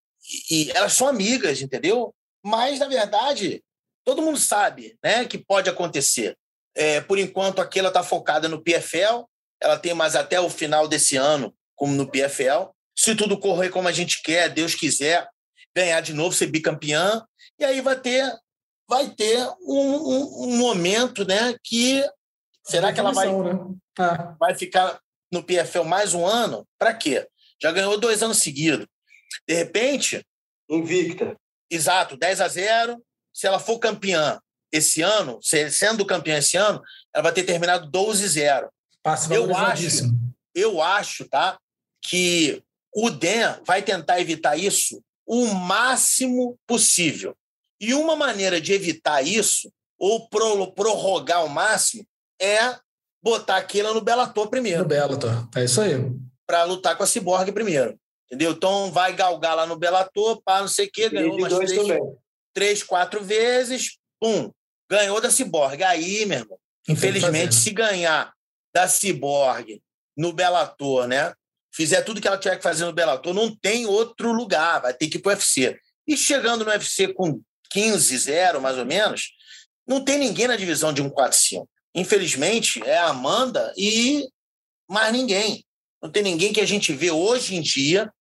e, e elas são amigas, entendeu? Mas, na verdade, todo mundo sabe né, que pode acontecer. É, por enquanto, aqui ela está focada no PFL, ela tem mais até o final desse ano, como no PFL. Se tudo correr como a gente quer, Deus quiser, ganhar de novo, ser bicampeã, e aí vai ter vai ter um, um, um momento, né, que será que ela vai né? é. vai ficar no PFL mais um ano? Para quê? Já ganhou dois anos seguidos. De repente, invicta. Exato, 10 a 0. Se ela for campeã esse ano, sendo campeã esse ano, ela vai ter terminado 12 0. Eu acho, eu acho, tá? Que o DEM vai tentar evitar isso o máximo possível. E uma maneira de evitar isso, ou pro, prorrogar o máximo, é botar aquilo no Bellator primeiro. No Bellator, é isso aí. Para lutar com a Cyborg primeiro. Entendeu? Então vai galgar lá no Bellator, pá, não sei o quê, ganhou umas três, três, quatro vezes, pum, ganhou da Cyborg. Aí, meu irmão, infelizmente, se ganhar da Cyborg no Bellator, né? Fizer tudo que ela tiver que fazer no Bellator, não tem outro lugar, vai ter que ir pro UFC. E chegando no UFC com 15, 0, mais ou menos, não tem ninguém na divisão de 145. Infelizmente, é a Amanda e mais ninguém. Não tem ninguém que a gente vê hoje em dia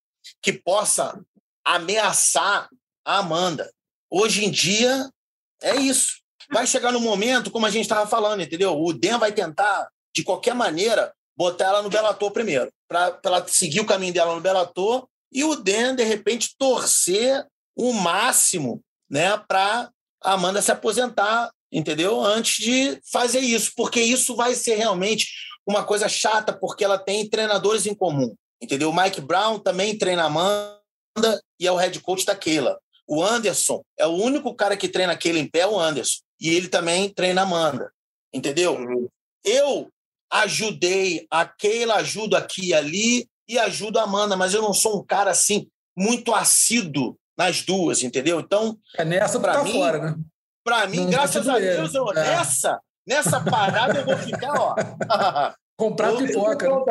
que possa ameaçar a Amanda. Hoje em dia, é isso. Vai chegar no momento, como a gente estava falando, entendeu? O Den vai tentar, de qualquer maneira, botar ela no Bellator primeiro, para ela seguir o caminho dela no Bellator e o Den, de repente, torcer o máximo né, para a Amanda se aposentar, entendeu? Antes de fazer isso, porque isso vai ser realmente uma coisa chata, porque ela tem treinadores em comum, entendeu? O Mike Brown também treina a Amanda e é o head coach da Keila. O Anderson é o único cara que treina Keila em pé, o Anderson, e ele também treina a Amanda, entendeu? Uhum. Eu ajudei, a Keila ajuda aqui e ali e ajudo a Amanda, mas eu não sou um cara assim muito assíduo nas duas, entendeu? Então. É nessa para tá mim, fora, né? Para mim, Não graças a Deus, eu, é. nessa, nessa parada eu vou ficar, ó. Comprar pipoca. Né?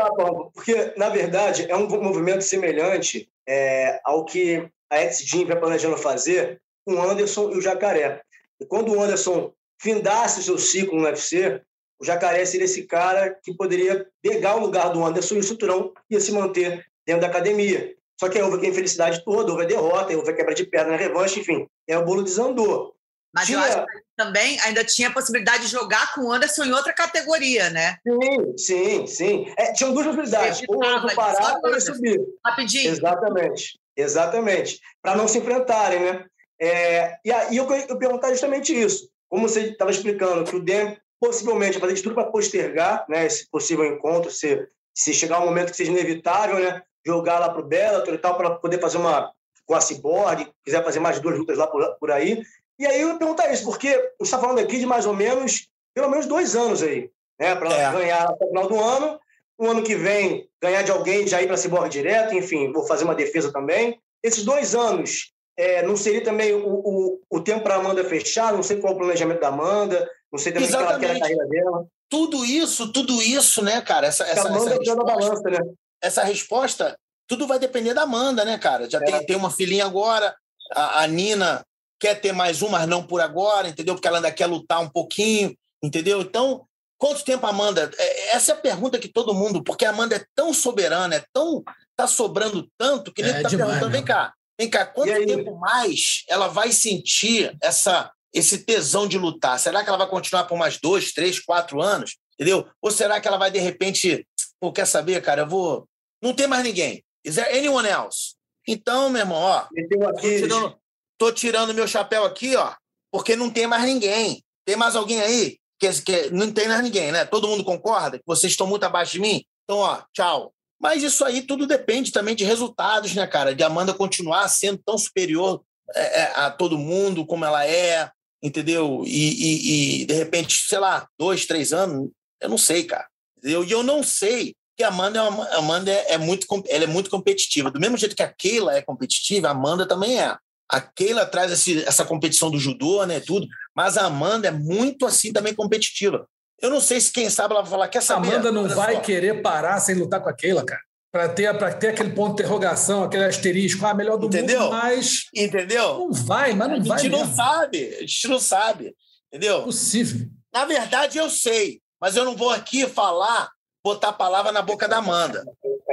Porque, na verdade, é um movimento semelhante é, ao que a X-Gym vai planejando fazer com o Anderson e o Jacaré. E quando o Anderson findasse o seu ciclo no UFC, o Jacaré seria esse cara que poderia pegar o lugar do Anderson e o cinturão ia se manter dentro da academia. Só que aí houve a infelicidade toda, houve a derrota, houve a quebra de perna na revanche, enfim. Aí o bolo desandou. Mas tinha... eu acho que também ainda tinha a possibilidade de jogar com o Anderson em outra categoria, né? Sim, sim, sim. É, tinham duas possibilidades. Ou o parar ou ele subir. Rapidinho. Exatamente, exatamente. Para não se enfrentarem, né? É, e aí eu, eu perguntar justamente isso. como você estava explicando, que o Dem possivelmente fazer de tudo para postergar né, esse possível encontro, se, se chegar um momento que seja inevitável, né, jogar lá para o Bellator e tal, para poder fazer uma com a Cyborg, quiser fazer mais duas lutas lá por, por aí. E aí eu perguntar isso, porque a gente está falando aqui de mais ou menos, pelo menos dois anos aí, né, para é. ganhar até o final do ano. O ano que vem, ganhar de alguém, já ir para a Cyborg direto, enfim, vou fazer uma defesa também. Esses dois anos, é, não seria também o, o, o tempo para a Amanda fechar? Não sei qual é o planejamento da Amanda, não sei também Exatamente. que ela quer a carreira dela. Tudo isso, tudo isso, né, cara? Essa, essa, Amanda essa, resposta, balança, né? essa resposta, tudo vai depender da Amanda, né, cara? Já é. tem, tem uma filhinha agora, a, a Nina quer ter mais uma, mas não por agora, entendeu? Porque ela ainda quer lutar um pouquinho, entendeu? Então, quanto tempo a Amanda? É, essa é a pergunta que todo mundo, porque a Amanda é tão soberana, é tão. tá sobrando tanto, que nem é, tá demais, perguntando, vem cá, Vem cá, quanto tempo mais ela vai sentir essa, esse tesão de lutar? Será que ela vai continuar por mais dois, três, quatro anos? Entendeu? Ou será que ela vai, de repente, pô, quer saber, cara, eu vou. Não tem mais ninguém. Is there anyone else? Então, meu irmão, ó. Tô tirando, tô tirando meu chapéu aqui, ó, porque não tem mais ninguém. Tem mais alguém aí? Que, que não tem mais ninguém, né? Todo mundo concorda que vocês estão muito abaixo de mim? Então, ó, tchau. Mas isso aí tudo depende também de resultados, né, cara? De Amanda continuar sendo tão superior é, é, a todo mundo como ela é, entendeu? E, e, e, de repente, sei lá, dois, três anos, eu não sei, cara. Entendeu? E eu não sei que a Amanda, é uma, Amanda é, muito, ela é muito competitiva. Do mesmo jeito que a Keila é competitiva, a Amanda também é. A Keila traz esse, essa competição do judô, né, tudo, mas a Amanda é muito assim também competitiva. Eu não sei se quem sabe ela vai falar, quer saber? Amanda não vai só. querer parar sem lutar com a Keila, cara. Para ter, ter aquele ponto de interrogação, aquele asterisco, ah, melhor do Entendeu? mundo, mas. Entendeu? Não vai, mas não vai. A gente mesmo. não sabe, a gente não sabe. Entendeu? Possível. Na verdade, eu sei, mas eu não vou aqui falar, botar a palavra na boca da Amanda.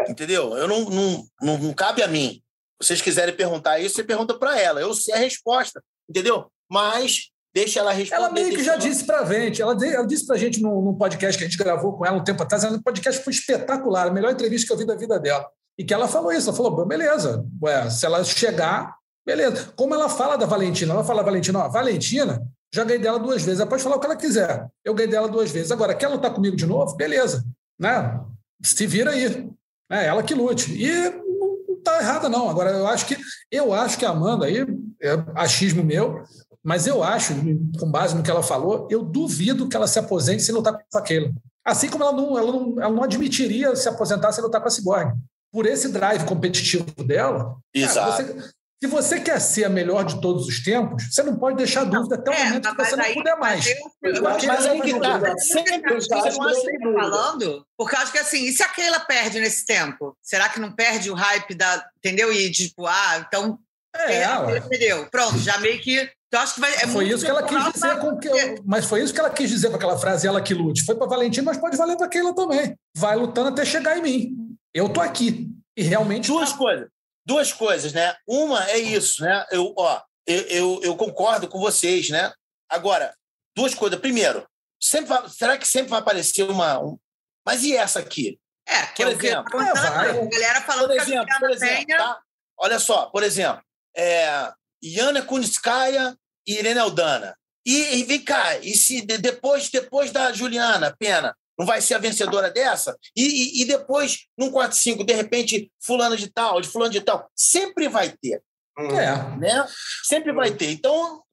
Entendeu? Eu não, não, não, não cabe a mim. Se vocês quiserem perguntar isso, você pergunta para ela. Eu sei a resposta, entendeu? Mas Deixa ela responder. Ela meio que já disse para a gente, ela, ela disse para a gente num, num, podcast que a gente gravou com ela um tempo atrás, o podcast foi espetacular, a melhor entrevista que eu vi da vida dela. E que ela falou isso, ela falou, beleza, ué, se ela chegar, beleza. Como ela fala da Valentina, ela fala, Valentina, ó, Valentina, já ganhei dela duas vezes, ela pode falar o que ela quiser. Eu ganhei dela duas vezes. Agora, quer lutar comigo de novo? Beleza. Né? Se vira aí. É ela que lute. E não está errada, não. Agora, eu acho que eu acho que a Amanda aí, é achismo meu, mas eu acho, com base no que ela falou, eu duvido que ela se aposente se lutar com aquela. Assim como ela não, ela não, ela não admitiria se aposentar se lutar com a Cyborg. Por esse drive competitivo dela, Exato. Cara, você, se você quer ser a melhor de todos os tempos, você não pode deixar dúvida até o é, momento que você não puder mais. Eu, eu, mas, mas aí que tá. Sempre tá falando? Porque eu acho que assim, e se a Keila perde nesse tempo? Será que não perde o hype da. Entendeu? E tipo, ah, então. É, é entendeu? Pronto, já meio que então, acho que vai, é foi isso que ela quis dizer com que eu, mas foi isso que ela quis dizer com aquela frase ela que lute. Foi para Valentina, mas pode valer para Keila também. Vai lutando até chegar em mim. Eu tô aqui e realmente duas tá. coisas, duas coisas, né? Uma é isso, né? Eu, ó, eu, eu, eu, concordo com vocês, né? Agora, duas coisas. Primeiro, sempre vai, será que sempre vai aparecer uma, um, mas e essa aqui? É, que por é exemplo, que é, a galera falando por exemplo, que a por exemplo, tá? Olha só, por exemplo, é, Yana Kunitskaya e Irene Aldana. E, e, vem cá, e se depois, depois da Juliana Pena não vai ser a vencedora dessa? E, e, e depois, num 4-5, de repente, fulano de tal, de fulano de tal. Sempre vai ter. É. Né? Sempre vai ter. Então,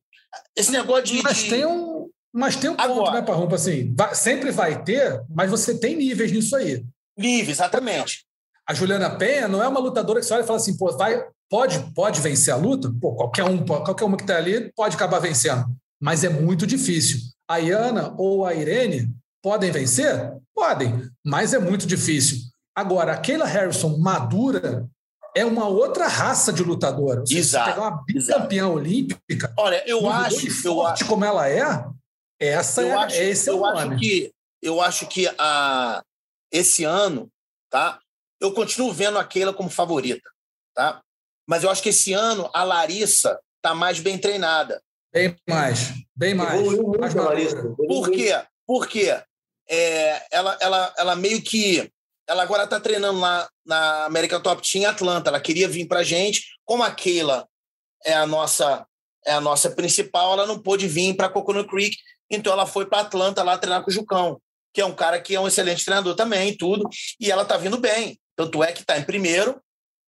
esse negócio de. Mas tem um. Mas tem um ponto, Agora, né, Parrumpa? Assim, vai, sempre vai ter, mas você tem níveis nisso aí. Níveis, exatamente. A Juliana Penha não é uma lutadora que você olha e fala assim, pô, vai, Pode, pode vencer a luta? Pô, qualquer um, qualquer uma que está ali pode acabar vencendo, mas é muito difícil. A Iana ou a Irene podem vencer? Podem, mas é muito difícil. Agora, a Kayla Harrison madura é uma outra raça de lutadora. Você exato. Pegar uma bicampeã olímpica. Olha, eu acho, eu acho como ela é, essa eu é, acho, esse é eu o acho nome. que eu acho que a esse ano, tá? Eu continuo vendo a Keila como favorita, tá? Mas eu acho que esse ano a Larissa está mais bem treinada. Bem mais, bem mais. mais Larissa. Por quê? Porque é, ela, ela, ela meio que. Ela agora está treinando lá na América Top Team em Atlanta. Ela queria vir para a gente. Como a Keila é a nossa é a nossa principal, ela não pôde vir para Coconut Creek, então ela foi para Atlanta lá treinar com o Jucão, que é um cara que é um excelente treinador também, tudo, e ela tá vindo bem. Tanto é que está em primeiro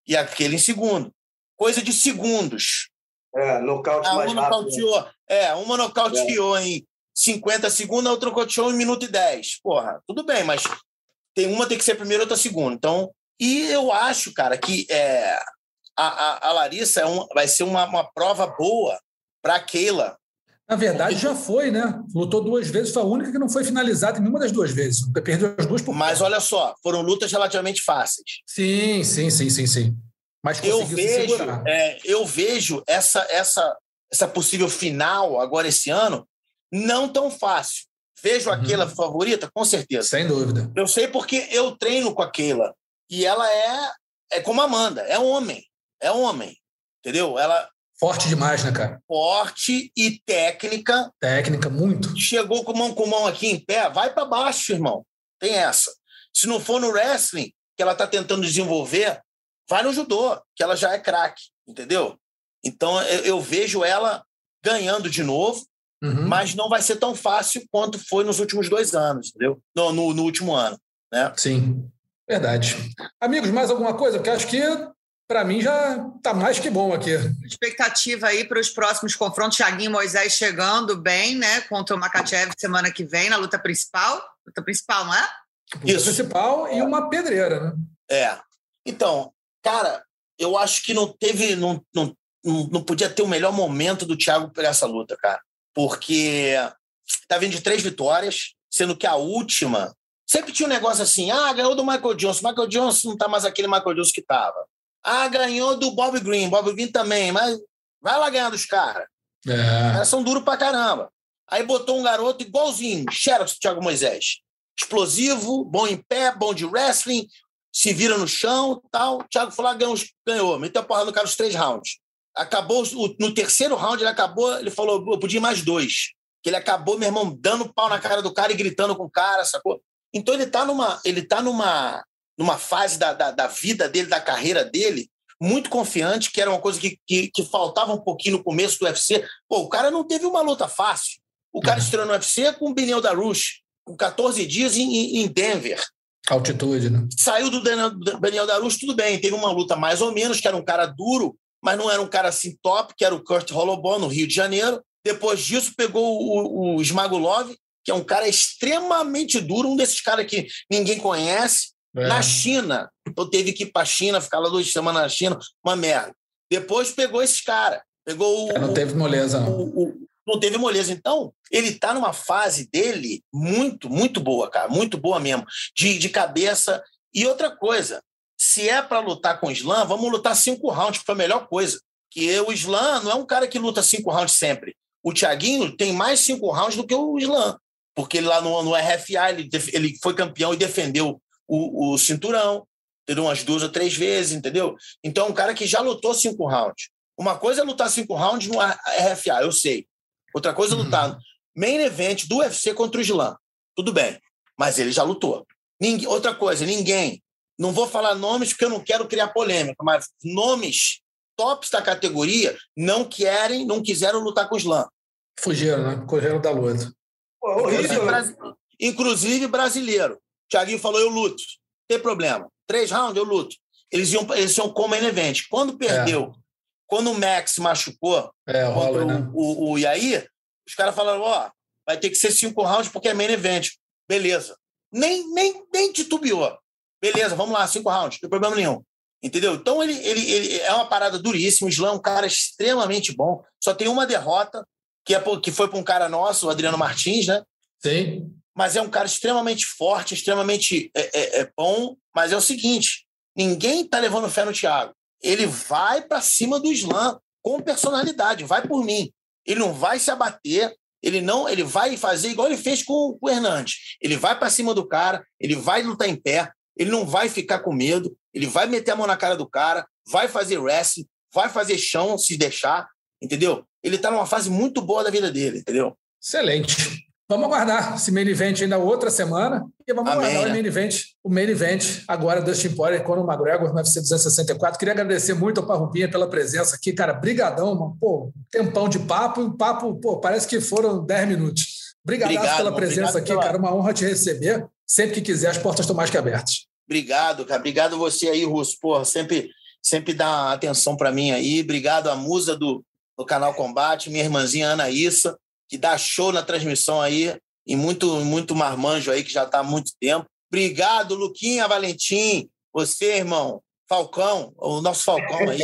e aquele em segundo. Coisa de segundos. É, nocaute Ah, mais uma rápido. nocauteou, é, uma nocauteou em 50 segundos, a outra nocauteou em minuto e 10. Porra, tudo bem, mas tem uma tem que ser primeiro, outra segundo. Então, e eu acho, cara, que é, a, a, a Larissa é um, vai ser uma, uma prova boa para a Keila. Na verdade, já foi, né? Lutou duas vezes, foi a única que não foi finalizada em nenhuma das duas vezes. Perdeu as duas por Mas olha só, foram lutas relativamente fáceis. Sim, sim, sim, sim, sim. Mas Eu vejo, é, eu vejo essa, essa, essa possível final agora esse ano não tão fácil. Vejo a Uhum. Keila favorita, com certeza. Sem dúvida. Eu sei porque eu treino com a Keila. E ela é, é como a Amanda, é homem. É homem. Entendeu? Ela Forte demais, né, cara? forte e técnica. Técnica, muito. Chegou com mão com mão aqui em pé, vai para baixo, irmão. Tem essa. Se não for no wrestling, que ela está tentando desenvolver, vai no judô, que ela já é craque, entendeu? Então eu, eu vejo ela ganhando de novo, Uhum. mas não vai ser tão fácil quanto foi nos últimos dois anos, entendeu? No, no, no último ano, né? Sim, verdade. Amigos, mais alguma coisa? Porque acho que, para mim, já tá mais que bom aqui. Expectativa aí para os próximos confrontos. Thiaguinho e Moisés chegando bem, né? Contra o Makachev semana que vem, na luta principal. Luta principal, não é? O Isso. principal e uma pedreira, né? É. Então, cara, eu acho que não teve. Não, não, não podia ter o melhor momento do Thiago para essa luta, cara. Porque tá vindo de três vitórias, sendo que a última. Sempre tinha um negócio assim: ah, ganhou do Michael Johnson. Michael Johnson não tá mais aquele Michael Johnson que tava. Ah, ganhou do Bob Green. Bob Green também, mas vai lá ganhar dos caras. Os É. caras são duros pra caramba. Aí botou um garoto igualzinho, Xerox Thiago Moisés. Explosivo, bom em pé, bom de wrestling, se vira no chão tal. O Thiago foi lá, ganhou, meteu a porrada no cara os três rounds. Acabou, no terceiro round ele acabou, ele falou, eu podia ir mais dois. Que ele acabou, meu irmão, dando pau na cara do cara e gritando com o cara, sacou? Então ele tá numa, ele tá numa, numa fase da, da, da vida dele, da carreira dele, muito confiante, que era uma coisa que, que, que faltava um pouquinho no começo do UFC. Pô, o cara não teve uma luta fácil. O cara Uhum. estreou no UFC com o Benel da Rush, com 14 dias em, em Denver. Altitude, né? Saiu do Daniel, Daniel Darush, tudo bem. Teve uma luta mais ou menos, que era um cara duro, mas não era um cara assim top, que era o Kurt Holloway, no Rio de Janeiro. Depois disso, pegou o, o Smagulov, que é um cara extremamente duro, um desses caras que ninguém conhece. É. Na China. Então teve que ir para a China, ficar lá duas semanas na China, uma merda. Depois pegou esses caras. Pegou o, Não teve moleza, não. o- o- não teve moleza. Então, ele está numa fase dele muito, muito boa, cara. Muito boa mesmo. De, de cabeça. E outra coisa, se é para lutar com o Slam, vamos lutar cinco rounds, foi a melhor coisa. Que o Slam não é um cara que luta cinco rounds sempre. O Thiaguinho tem mais cinco rounds do que o Slam. Porque ele lá no, no RFA, ele, ele foi campeão e defendeu o, o cinturão. Entendeu? Umas duas ou três vezes, entendeu? Então é um cara que já lutou cinco rounds. Uma coisa é lutar cinco rounds no RFA, eu sei. Outra coisa é Uhum. lutar main event do UFC contra o Slam. Tudo bem. Mas ele já lutou. Ninguém, outra coisa, ninguém. Não vou falar nomes porque eu não quero criar polêmica, mas nomes tops da categoria não querem, não quiseram lutar com o Slam. Fugiram, né? Correram da luta. Inclusive, horrível, né? brasi- inclusive brasileiro. Thiaguinho falou: eu luto. Tem problema. Três rounds, eu luto. Eles iam, eles iam como main event. Quando perdeu, quando o Max machucou É, rola, né? o, o, o Yair, os caras falaram: ó, vai ter que ser cinco rounds porque é main event. Beleza. Nem, nem, nem titubeou. Beleza, vamos lá, cinco rounds, não tem problema nenhum. Entendeu? Então ele, ele, ele é uma parada duríssima. O Slam é um cara extremamente bom. Só tem uma derrota, que, é, que foi para um cara nosso, o Adriano Martins, né? Sim. mas é um cara extremamente forte, extremamente é, é, é bom. Mas é o seguinte: ninguém está levando fé no Thiago. Ele vai para cima do Slam com personalidade, vai por mim. Ele não vai se abater, ele não, ele vai fazer igual ele fez com, com o Hernandes. Ele vai para cima do cara, ele vai lutar em pé, ele não vai ficar com medo, ele vai meter a mão na cara do cara, vai fazer wrestling, vai fazer chão se deixar, entendeu? Ele está numa fase muito boa da vida dele, entendeu? Excelente. Vamos aguardar esse main event ainda outra semana. E vamos Amém, aguardar né? o main event, o main event agora Dustin Poirier com o McGregor no UFC 264. Queria agradecer muito ao Parrupinha pela presença aqui, cara. Brigadão, mano. Pô, tempão de papo e o papo, pô, parece que foram 10 minutos. Obrigado pela presença aqui, pela... cara. Uma honra te receber. Sempre que quiser, as portas estão mais que abertas. Obrigado, cara. Obrigado você aí, Russo. Porra, sempre, sempre dá atenção para mim aí. Obrigado à musa do, do canal Combate, minha irmãzinha Ana Issa que dá show na transmissão aí, e muito, muito marmanjo aí, que já está há muito tempo. Obrigado, Luquinha Valentim. Você, irmão, Falcão, o nosso Falcão aí.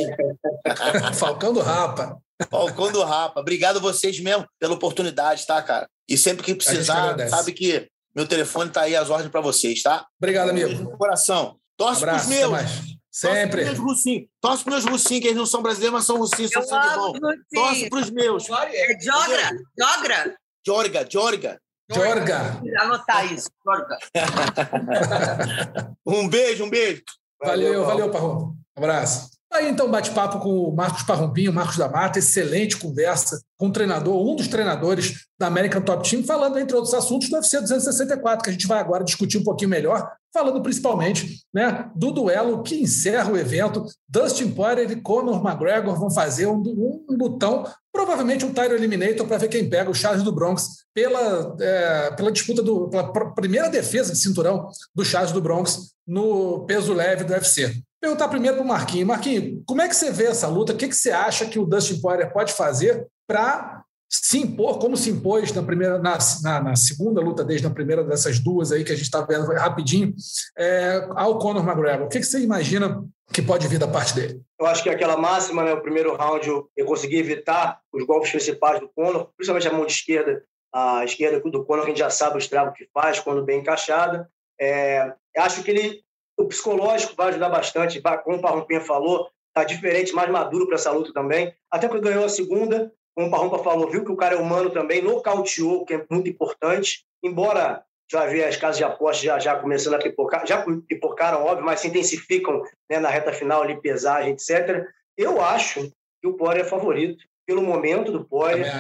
Falcão do Rapa. Falcão do Rapa. Obrigado vocês mesmo pela oportunidade, tá, cara? E sempre que precisar, sabe que meu telefone tá aí às ordens para vocês, tá? Obrigado, amigo. No coração. Torce um abraço, pros meus. Sempre. Torce pros meus russinhos. Torce pros meus russinhos, que eles não são brasileiros, mas são russinhos, são sangue bom. Torce pros meus. É Jogra? Jogra? Jorga, Jorga. Jorga. Anotar isso, Jorga. um beijo, um beijo. Valeu, valeu, valeu Um abraço. Aí então, bate-papo com o Marcos Parrompinho, Marcos da Mata, excelente conversa com o treinador, um dos treinadores da American Top Team, falando, entre outros assuntos, do UFC 264, que a gente vai agora discutir um pouquinho melhor, falando principalmente né, do duelo que encerra o evento. Dustin Poirier e Conor McGregor vão fazer um, um lutão, provavelmente um title eliminator para ver quem pega o Charles do Bronx pela, é, pela disputa, do, pela primeira defesa de cinturão do Charles do Bronx no peso leve do UFC. Perguntar primeiro para o Marquinhos. Marquinhos, como é que você vê essa luta? O que, que você acha que o Dustin Poirier pode fazer para se impor, como se impôs na, primeira, na, na, na, segunda luta, desde a primeira dessas duas aí que a gente está vendo rapidinho, é, ao Conor McGregor? O que, que você imagina que pode vir da parte dele? Eu acho que aquela máxima, né, o primeiro round, eu consegui evitar os golpes principais do Conor, principalmente a mão de esquerda, a esquerda do Conor, a gente já sabe o estrago que faz quando bem encaixada. É, acho que ele o psicológico vai ajudar bastante, como o Parrumpinha falou, tá diferente, mais maduro para essa luta também. Até porque ganhou a segunda, como o Parrumpa falou, viu que o cara é humano também, nocauteou, que é muito importante. Embora já vi as casas de apostas já, já começando a pipocar, já pipocaram, óbvio, mas se intensificam né, na reta final ali, pesagem, etc. Eu acho que o Poirier é favorito, pelo momento do Poirier,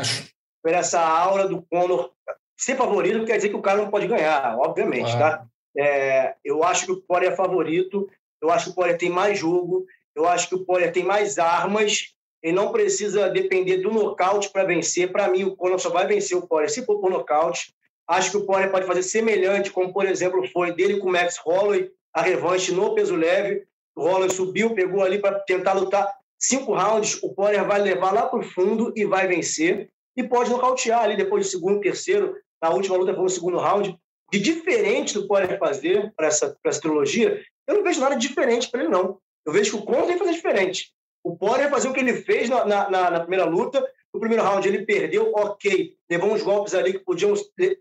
por essa aura do Conor. Ser favorito não quer dizer que o cara não pode ganhar, obviamente, claro. tá? É, eu acho que o Poirier é favorito, eu acho que o Poirier tem mais jogo, eu acho que o Poirier tem mais armas, ele não precisa depender do nocaute para vencer. Para mim, o Conor só vai vencer o Poirier se for por nocaute. Acho que o Poirier pode fazer semelhante, como, por exemplo, foi dele com o Max Holloway, a revanche no peso leve. O Holloway subiu, pegou ali para tentar lutar cinco rounds. O Poirier vai levar lá para o fundo e vai vencer. E pode nocautear ali depois do segundo, terceiro. Na última luta foi no segundo round de diferente do Poirier fazer para essa, essa trilogia, eu não vejo nada diferente para ele, não. Eu vejo que o Conor tem que fazer diferente. O Poirier fazer o que ele fez na, na, na, primeira luta. No primeiro round ele perdeu, ok. Levou uns golpes ali que podiam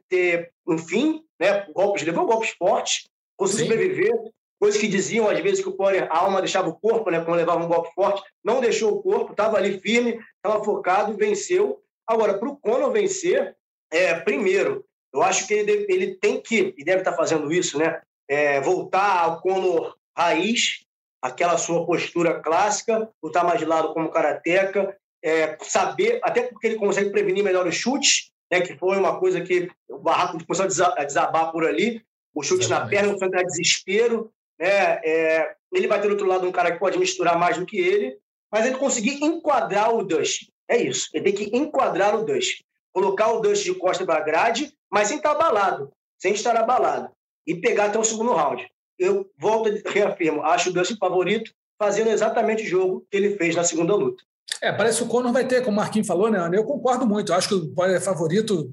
ter um fim, né? Golpes, levou golpes fortes, conseguiu sobreviver. Coisas que diziam, às vezes, que o Poirier, a alma deixava o corpo, né? Quando levava um golpe forte. Não deixou o corpo, estava ali firme, estava focado, venceu. Agora, para o Conor vencer, é, primeiro, eu acho que ele, ele tem que, e deve estar fazendo isso, né? É, voltar ao Conor raiz, aquela sua postura clássica, lutar mais de lado como karateca, é, saber, até porque ele consegue prevenir melhor os chutes, né, que foi uma coisa que o Barraco começou a desabar por ali, o chute Exatamente. na perna, enfrentar desespero, né, é, ele vai ter do outro lado um cara que pode misturar mais do que ele, mas ele conseguir enquadrar o Dust, é isso, ele tem que enquadrar o Dust, colocar o Dust de costa para a grade mas sem estar abalado, sem estar abalado, e pegar até o segundo round. Eu volto reafirmo, acho o Dustin favorito, fazendo exatamente o jogo que ele fez na segunda luta. É, parece que o Conor vai ter, como o Marquinhos falou, né? Eu concordo muito. Eu acho que o é favorito,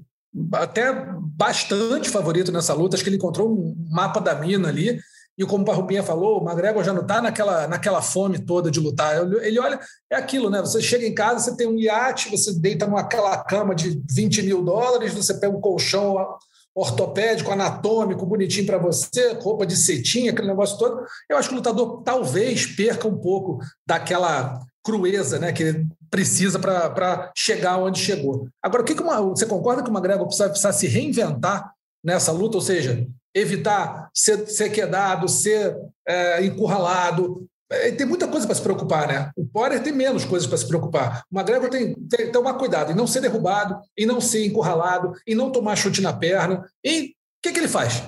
até bastante favorito nessa luta. Acho que ele encontrou um mapa da mina ali. E como o Parrupinha falou, o McGregor já não está naquela, naquela fome toda de lutar. Ele olha, é aquilo, né? Você chega em casa, você tem um iate, você deita naquela cama de 20 mil dólares, você pega um colchão ortopédico, anatômico, bonitinho para você, roupa de cetim, aquele negócio todo. Eu acho que o lutador talvez perca um pouco daquela crueza né, que precisa para chegar onde chegou. Agora, o que, que uma, você concorda que o McGregor precisa, precisa se reinventar nessa luta? Ou seja, evitar ser, ser quedado, ser é, encurralado, ele tem muita coisa para se preocupar, né? O Poirier tem menos coisas para se preocupar. O McGregor tem que tomar cuidado em não ser derrubado, em não ser encurralado, em não tomar chute na perna. E o que, que ele faz?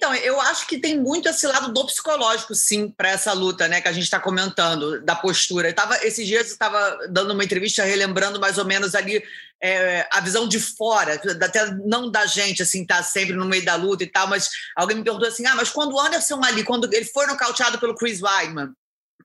Então, eu acho que tem muito esse lado do psicológico, sim, para essa luta, né, que a gente está comentando, da postura. Eu tava, esses dias eu estava dando uma entrevista relembrando mais ou menos ali é, a visão de fora, até não da gente, assim, tá sempre no meio da luta e tal, mas alguém me perguntou assim: ah, mas quando o Anderson ali, quando ele foi nocauteado pelo Chris Weidman,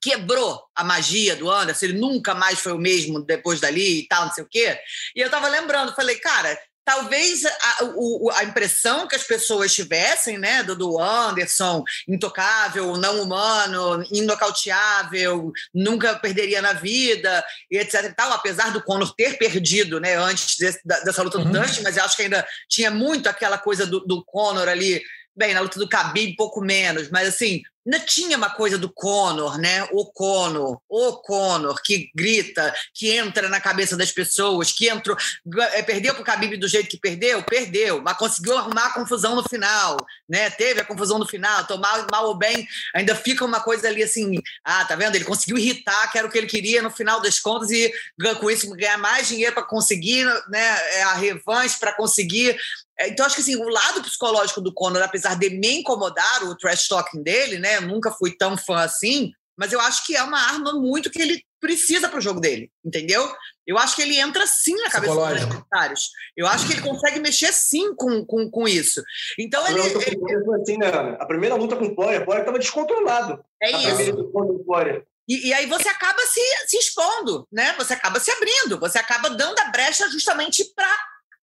quebrou a magia do Anderson, ele nunca mais foi o mesmo depois dali e tal, não sei o quê. E eu tava lembrando, falei, cara, talvez a, o, a, impressão que as pessoas tivessem, né, do, do Anderson, intocável, não humano, inocauteável, nunca perderia na vida, e etc e tal, apesar do Conor ter perdido, né, antes desse, dessa luta do uhum. Mas eu acho que ainda tinha muito aquela coisa do, do Conor ali, bem, na luta do Khabib pouco menos, mas assim, Ainda tinha uma coisa do Conor, né? O Conor, o Conor, que grita, que entra na cabeça das pessoas, que entrou, é, perdeu para o Khabib do jeito que perdeu, perdeu, mas conseguiu arrumar a confusão no final, né? Teve a confusão no final, tomar mal ou bem, ainda fica uma coisa ali assim, ah, tá vendo? Ele conseguiu irritar, que era o que ele queria no final das contas e com isso ganhar mais dinheiro para conseguir, né? É, a revanche para conseguir então, acho que assim, o lado psicológico do Conor, apesar de me incomodar o trash talking dele, né? Eu nunca fui tão fã assim, mas eu acho que é uma arma muito que ele precisa para o jogo dele, entendeu? Eu acho que ele entra sim na cabeça dos adversários. Eu acho que ele consegue mexer sim com, com, com isso. Então a ele. ele... Assim, né? A primeira luta com o Poirier, o Poirier estava descontrolado. É isso. E, e, aí você acaba se, se expondo, né? Você acaba se abrindo, você acaba dando a brecha justamente para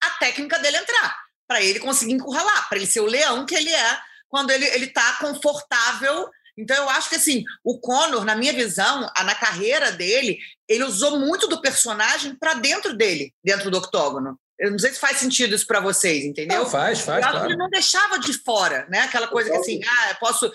a técnica dele entrar para ele conseguir encurralar, para ele ser o leão que ele é quando ele está confortável. Então, eu acho que assim, o Conor, na minha visão, na carreira dele, ele usou muito do personagem para dentro dele, dentro do octógono. Eu não sei se faz sentido isso para vocês, entendeu? Não, faz, faz. Claro. Ele não deixava de fora, né? Aquela coisa que assim, ah, eu posso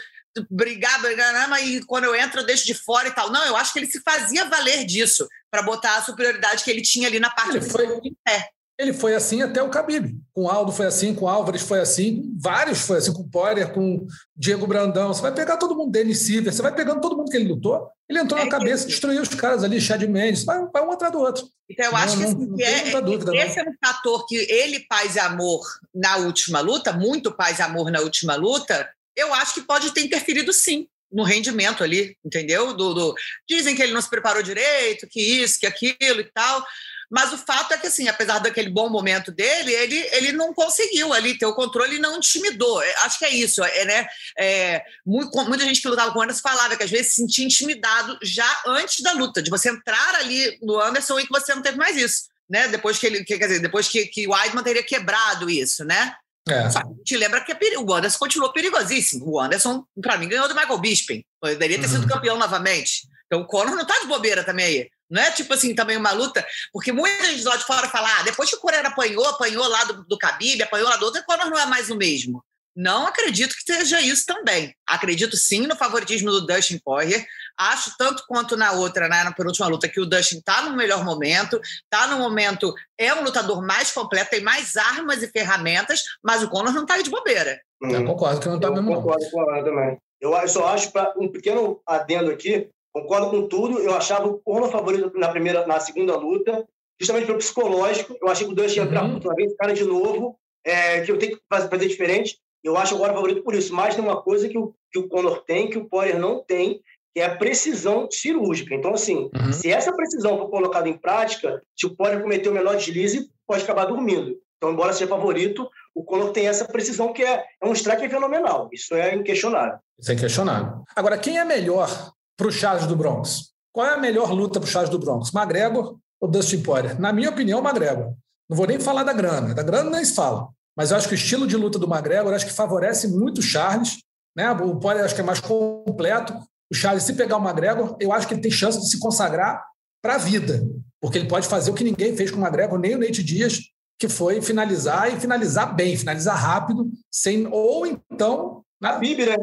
brigar, brigar, mas quando eu entro eu deixo de fora e tal. Não, eu acho que ele se fazia valer disso para botar a superioridade que ele tinha ali na parte ele foi, de pé. Ele foi assim até o Khabib. Com o Aldo foi assim, com o Álvares foi assim, vários foi assim, com o Poirier, com o Diego Brandão. Você vai pegar todo mundo, Denis Silver, você vai pegando todo mundo que ele lutou. Ele entrou é na cabeça, que... destruiu os caras ali, Chad Mendes, vai, vai um atrás do outro. Então, eu acho não, que, assim, não, é, dúvida, esse é um fator que ele, paz e amor na última luta, muito paz e amor na última luta, eu acho que pode ter interferido sim no rendimento ali, entendeu? Do, do, Dizem que ele não se preparou direito, que isso, que aquilo e tal. Mas o fato é que, assim, apesar daquele bom momento dele, ele, ele não conseguiu ali ter o controle e não intimidou. É, acho que é isso, é, né? É, muito, muita gente que lutava com o Anderson falava que às vezes se sentia intimidado já antes da luta, de você entrar ali no Anderson e que você não teve mais isso. Né? Depois que ele, quer dizer, depois que, que o Weidman teria quebrado isso, né? É. Só que a gente lembra que é o Anderson continuou perigosíssimo. O Anderson, para mim, ganhou do Michael Bisping. Poderia ter sido uhum. campeão novamente. Então o Conor não tá de bobeira também aí. Não é tipo assim, também uma luta, porque muita gente lá de fora fala, ah, depois que o Conor apanhou, apanhou lá do, do Khabib, apanhou lá do outro, o Conor não é mais o mesmo. Não acredito que seja isso também. Acredito sim no favoritismo do Dustin Poirier. Acho tanto quanto na outra, né, na penúltima luta, que o Dustin está no melhor momento, está no momento, é um lutador mais completo, tem mais armas e ferramentas, mas o Conor não está aí de bobeira. Hum. Eu concordo que não está mesmo. Concordo com ela também. Eu só acho, para um pequeno adendo aqui, Concordo com tudo. Eu achava o Conor favorito na primeira, na segunda luta, justamente pelo psicológico. Eu achei que o Dustin ia entrar uhum. outra vez, cara de novo, é, que eu tenho que fazer, diferente. Eu acho agora favorito por isso. Mas tem uma coisa que o, que o Conor tem, que o Poirier não tem, que é a precisão cirúrgica. Então, assim, uhum. se essa precisão for colocada em prática, se o Poirier cometer o menor deslize, pode acabar dormindo. Então, embora seja favorito, o Conor tem essa precisão que é, é um strike fenomenal. Isso é inquestionável. Isso é inquestionável. Agora, quem é melhor para o Charles do Bronx? Qual é a melhor luta para o Charles do Bronx? McGregor ou Dustin Poirier? Na minha opinião, McGregor. Não vou nem falar da grana. Da grana nem se fala. Mas eu acho que o estilo de luta do McGregor acho que favorece muito o Charles. Né? O Poirier acho que é mais completo. O Charles, se pegar o McGregor, eu acho que ele tem chance de se consagrar para a vida. Porque ele pode fazer o que ninguém fez com o McGregor, nem o Nate Dias, que foi finalizar e finalizar bem, finalizar rápido, sem ou então... Na Bíblia?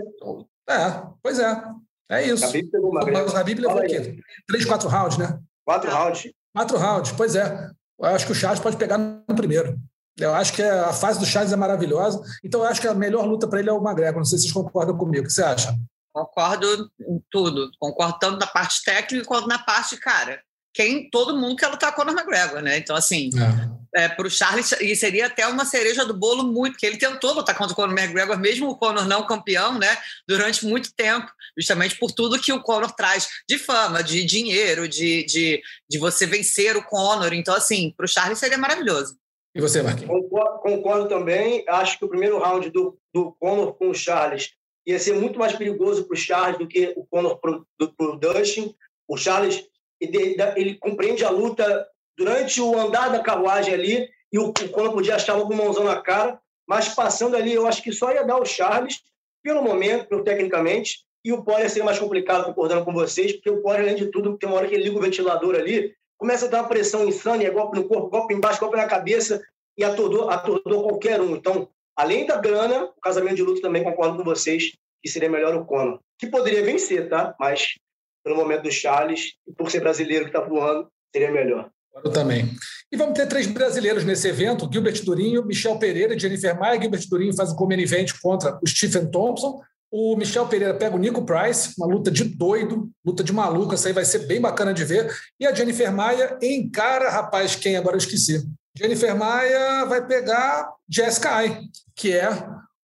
É, pois é. É isso. Mas o Habib levou o quê? Três, quatro rounds, né? Quatro rounds. Quatro rounds, pois é. Eu acho que o Charles pode pegar no primeiro. Eu acho que a fase do Charles é maravilhosa. Então, eu acho que a melhor luta para ele é o McGregor. Não sei se vocês concordam comigo. O que você acha? Concordo em tudo. Concordo tanto na parte técnica quanto na parte, cara. Quem todo mundo quer lutar com o McGregor, né? Então, assim, é. é para o Charles, e seria até uma cereja do bolo muito, que ele tentou lutar contra o Conor McGregor, mesmo o Conor não campeão, né? Durante muito tempo, justamente por tudo que o Conor traz de fama, de dinheiro, de, de, de você vencer o Conor. Então, assim, para o Charles seria maravilhoso. E você, Marquinhos? Concordo, concordo, também. Acho que o primeiro round do, do Conor com o Charles ia ser muito mais perigoso para o Charles do que o Conor para o Dustin. O Charles ele, ele, compreende a luta durante o andar da carruagem ali e o, o Conor podia achar logo mãozão na cara, mas passando ali eu acho que só ia dar o Charles pelo momento, pelo, tecnicamente, e o Poirier seria mais complicado, concordando com vocês, porque o Poirier, além de tudo, tem uma hora que ele liga o ventilador ali, começa a dar uma pressão insana, é golpe no corpo, golpe embaixo, golpe na cabeça, e atordou, atordou qualquer um. Então, além da grana, o casamento de luta também concordo com vocês que seria melhor o Conor, que poderia vencer, tá? Mas pelo momento do Charles, e por ser brasileiro que está voando, seria melhor. Eu também. E vamos ter três brasileiros nesse evento: Gilbert Durinho, Michel Pereira e Jennifer Maia. Gilbert Durinho faz o comer event contra o Stephen Thompson. O Michel Pereira pega o Nico Price, uma luta de doido, luta de maluco, essa aí vai ser bem bacana de ver. E a Jennifer Maia encara, rapaz, quem agora eu esqueci. Jennifer Maia vai pegar Jessica Ai, que é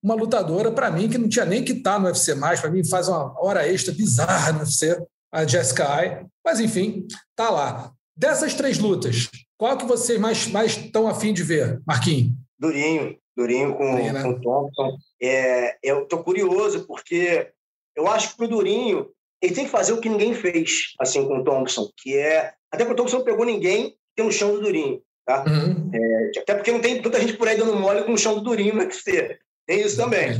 uma lutadora, para mim, que não tinha nem que estar tá no UFC mais, para mim faz uma hora extra bizarra no UFC, a Jessica Ai. Mas, enfim, tá lá. Dessas três lutas, qual que vocês mais, mais estão afim de ver, Marquinhos? Durinho, Durinho com, Durinho, né? com Thompson. É, eu tô curioso, porque eu acho que o Durinho ele tem que fazer o que ninguém fez, assim, com o Thompson, que é... Até porque o Thompson não pegou ninguém, tem um chão do Durinho. Tá? Uhum. É, até porque não tem tanta gente por aí dando mole com o chão do Durinho no UFC. Tem isso também.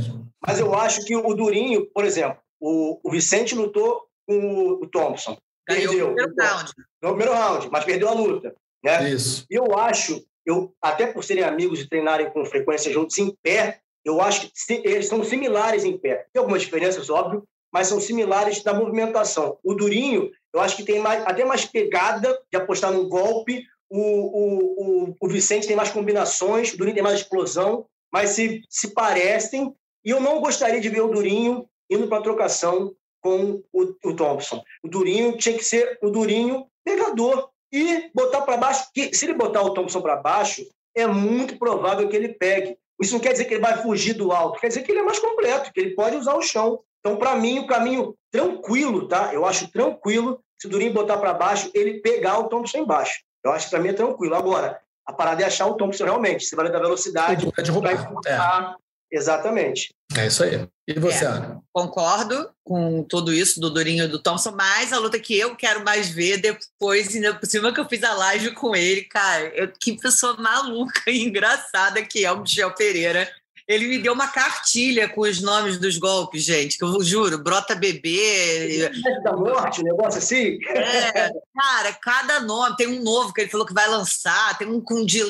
Mas eu acho que o Durinho, por exemplo, o, o Vicente lutou com o, Thompson. Perdeu. No primeiro round. No primeiro round, mas perdeu a luta. Né? Isso. E eu acho, eu, até por serem amigos e treinarem com frequência juntos em pé, eu acho que eles são similares em pé. Tem algumas diferenças, óbvio, mas são similares da movimentação. O Durinho, eu acho que tem mais, até mais pegada de apostar no golpe. O, o, o, o Vicente tem mais combinações, o Durinho tem mais explosão mas se, se parecem. E eu não gostaria de ver o Durinho indo para a trocação com o, o Thompson. O Durinho tinha que ser o Durinho pegador e botar para baixo. Que, se ele botar o Thompson para baixo, é muito provável que ele pegue. Isso não quer dizer que ele vai fugir do alto, quer dizer que ele é mais completo, que ele pode usar o chão. Então, para mim, o caminho tranquilo, tá? Eu acho tranquilo se o Durinho botar para baixo, ele pegar o Thompson embaixo. Eu acho que para mim é tranquilo. Agora, a parada é achar o Thompson realmente. Você vai dar velocidade. Vai derrubar. É. Exatamente. É isso aí. E você, é, Ana? Concordo com tudo isso do Durinho e do Thompson, mas a luta que eu quero mais ver depois, ainda por cima que eu fiz a live com ele, cara, eu, que pessoa maluca e engraçada que é o Michel Pereira. Ele me deu uma cartilha com os nomes dos golpes, gente, que eu juro, brota bebê. Da morte, negócio assim? É, cara, cada nome, tem um novo que ele falou que vai lançar, tem um com de,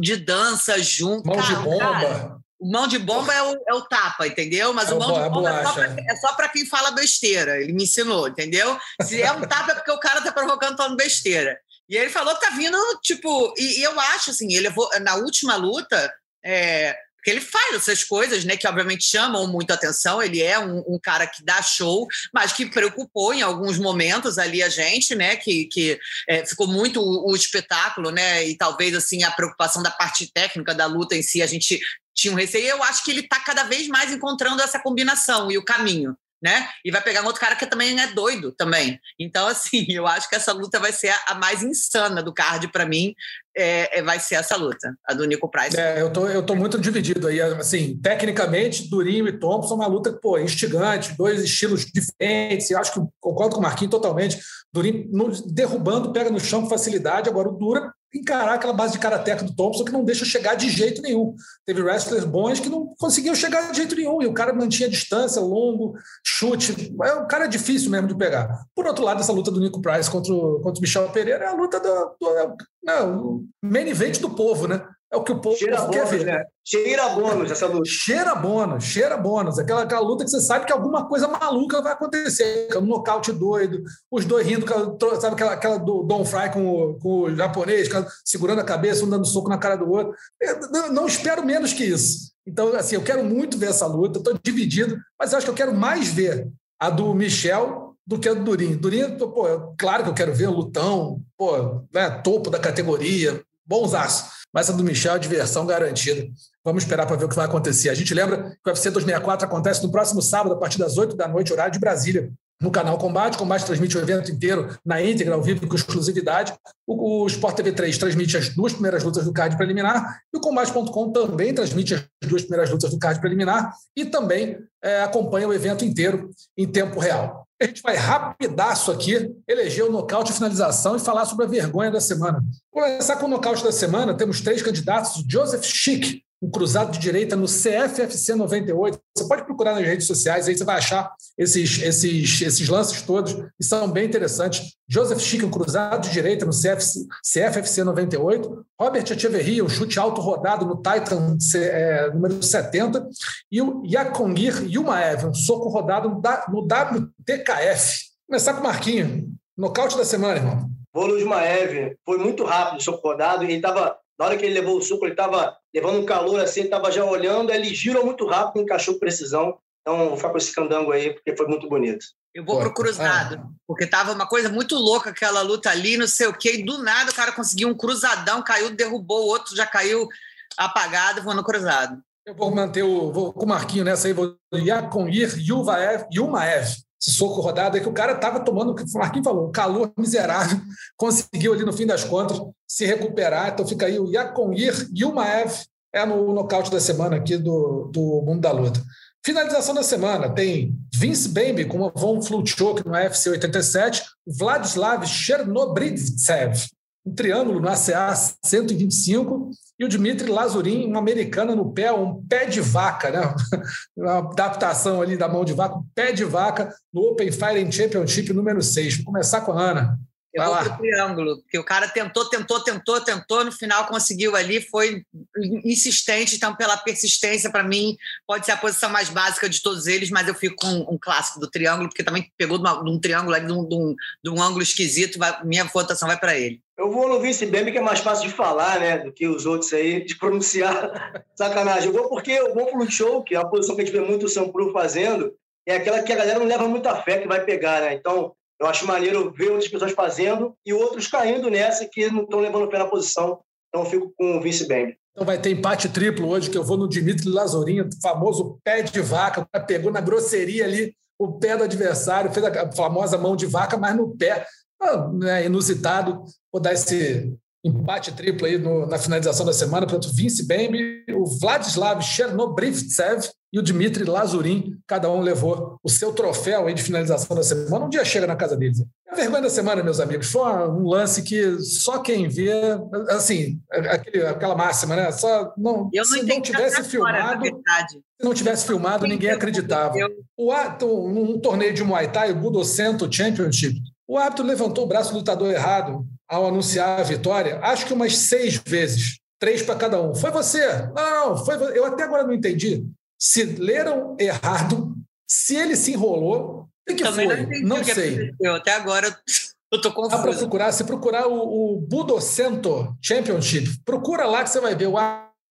de dança junto. Mão cara, de bomba. Cara, mão de bomba é o, é o tapa, entendeu? Mas é o mão de bomba é só para é quem fala besteira. Ele me ensinou, entendeu? Se é um tapa é porque o cara tá provocando falando besteira. E ele falou que tá vindo, tipo, e, e eu acho assim, ele na última luta, é, porque ele faz essas coisas, né, que obviamente chamam muito atenção. Ele é um, um, cara que dá show, mas que preocupou em alguns momentos ali a gente, né, que, que é, ficou muito o, o, espetáculo, né, e talvez assim a preocupação da parte técnica da luta em si a gente tinha um receio. Eu acho que ele está cada vez mais encontrando essa combinação e o caminho né? E vai pegar um outro cara que também é doido também. Então, assim, eu acho que essa luta vai ser a, mais insana do card para mim. É, é, vai ser essa luta, a do Nico Price. É, eu tô, eu tô muito dividido aí. Assim, tecnicamente, Durinho e Thompson uma luta, pô, instigante, dois estilos diferentes. Eu acho que concordo com o Marquinhos totalmente. Durinho derrubando, pega no chão com facilidade. Agora, o Dura encarar aquela base de karateca do Thompson que não deixa chegar de jeito nenhum. Teve wrestlers bons que não conseguiam chegar de jeito nenhum e o cara mantinha distância, longo, chute. É, o cara é difícil mesmo de pegar. Por outro lado, essa luta do Nico Price contra o, contra o Michel Pereira é a luta do, do, é, não, main event do povo, né? É o que o povo cheira quer bônus, ver. Né? Cheira bônus essa luta. Cheira bônus, cheira bônus. Aquela, aquela luta que você sabe que alguma coisa maluca vai acontecer. Um nocaute doido, os dois rindo, sabe aquela, aquela do Don Fry com o, com o japonês, segurando a cabeça, um dando soco na cara do outro. Eu não, não espero menos que isso. Então, assim, eu quero muito ver essa luta, estou dividido, mas acho que eu quero mais ver a do Michel do que a do Durinho. Durinho, pô, claro que eu quero ver o Lutão, pô, né, topo da categoria, bonsaço. Mas a do Michel é diversão garantida. Vamos esperar para ver o que vai acontecer. A gente lembra que o UFC 264 acontece no próximo sábado, a partir das 8 da noite, horário de Brasília no canal Combate. Combate transmite o evento inteiro na íntegra, ao vivo, com exclusividade. O, o Sport TV 3 transmite as duas primeiras lutas do card preliminar e o Combate.com também transmite as duas primeiras lutas do card preliminar e também é, acompanha o evento inteiro em tempo real. A gente vai rapidaço aqui eleger o nocaute e finalização e falar sobre a vergonha da semana. Vou começar com o nocaute da semana. Temos três candidatos: Joseph Schick, um cruzado de direita no CFFC 98. Você pode procurar nas redes sociais, aí você vai achar esses, esses, esses lances todos, que são bem interessantes. Joseph Chico, um cruzado de direita no CFFC 98. Robert Echeverria, um chute alto rodado no Titan é, número 70. E o Yakongir Yumaev, um soco rodado no, no WTKF. Vou começar com o Marquinho. Nocaute da semana, irmão. De Maev foi muito rápido o soco rodado e estava na hora que ele levou o suco, ele estava levando um calor assim, ele estava já olhando, ele girou muito rápido, encaixou com precisão. Então, foi com esse candango aí, porque foi muito bonito. Eu vou Pô, pro cruzado, ah. porque tava uma coisa muito louca aquela luta ali, não sei o quê, e do nada o cara conseguiu um cruzadão, caiu, derrubou o outro, já caiu apagado, vou no cruzado. Eu vou manter o. Vou com o Marquinho nessa aí, vou Yakonir Yuvaev, Yumaev esse soco rodado, é que o cara estava tomando, o Marquinhos falou, um calor miserável, conseguiu ali no fim das contas se recuperar. Então fica aí o Yakonir Yilmaev, é no nocaute da semana aqui do, do Mundo da Luta. Finalização da semana tem Vince Bembe com uma Von Flutchok no UFC 87, Vladislav Chernobridzev, um triângulo no ACA 125, e o Dmitry Lazurin, uma americana no pé, um pé de vaca, né? uma adaptação ali da mão de vaca, um pé de vaca no Open Fighting Championship número 6. Vou começar com a Ana. Eu vou pro triângulo, porque o cara tentou, tentou, tentou, tentou, no final conseguiu ali, foi insistente, então pela persistência, para mim, pode ser a posição mais básica de todos eles, mas eu fico com um clássico do triângulo, porque também pegou de, uma, de um triângulo ali, de um, de um, de um ângulo esquisito, vai, minha votação vai para ele. Eu vou no Vince Bembe, que é mais fácil de falar, né, do que os outros aí, de pronunciar. Sacanagem. Eu vou porque o bom pro show, que é a posição que a gente vê muito o Sampru fazendo, é aquela que a galera não leva muita fé que vai pegar, né? Então, eu acho maneiro ver outras pessoas fazendo e outros caindo nessa que não estão levando o pé na posição. Então, fico com o Vince Bang. Então vai ter empate triplo hoje, que eu vou no Dimitri Lazorinho, famoso pé de vaca, pegou na grosseria ali o pé do adversário, fez a famosa mão de vaca, mas no pé, ah, né, inusitado. Vou dar esse empate triplo aí no, na finalização da semana, portanto, Vince Bembe, o Vladislav Chernobrivtsev e o Dmitry Lazurin, cada um levou o seu troféu aí de finalização da semana. Um dia chega na casa deles. A vergonha da semana, meus amigos, foi um lance que só quem vê, assim, aquele, aquela máxima, né? Só não, não se não tivesse filmado, se não tivesse filmado, ninguém acreditava. O ato, num torneio de Muay Thai, o Budocento Championship, o árbitro levantou o braço do lutador errado ao anunciar a vitória, acho que umas seis vezes, três para cada um. Foi você? Não, não, foi Eu até agora não entendi. Se leram errado, se ele se enrolou, o que Também foi? Não, não sei. Eu até agora eu estou confuso. Dá para procurar. Se procurar o, o Budocento Championship, procura lá que você vai ver. O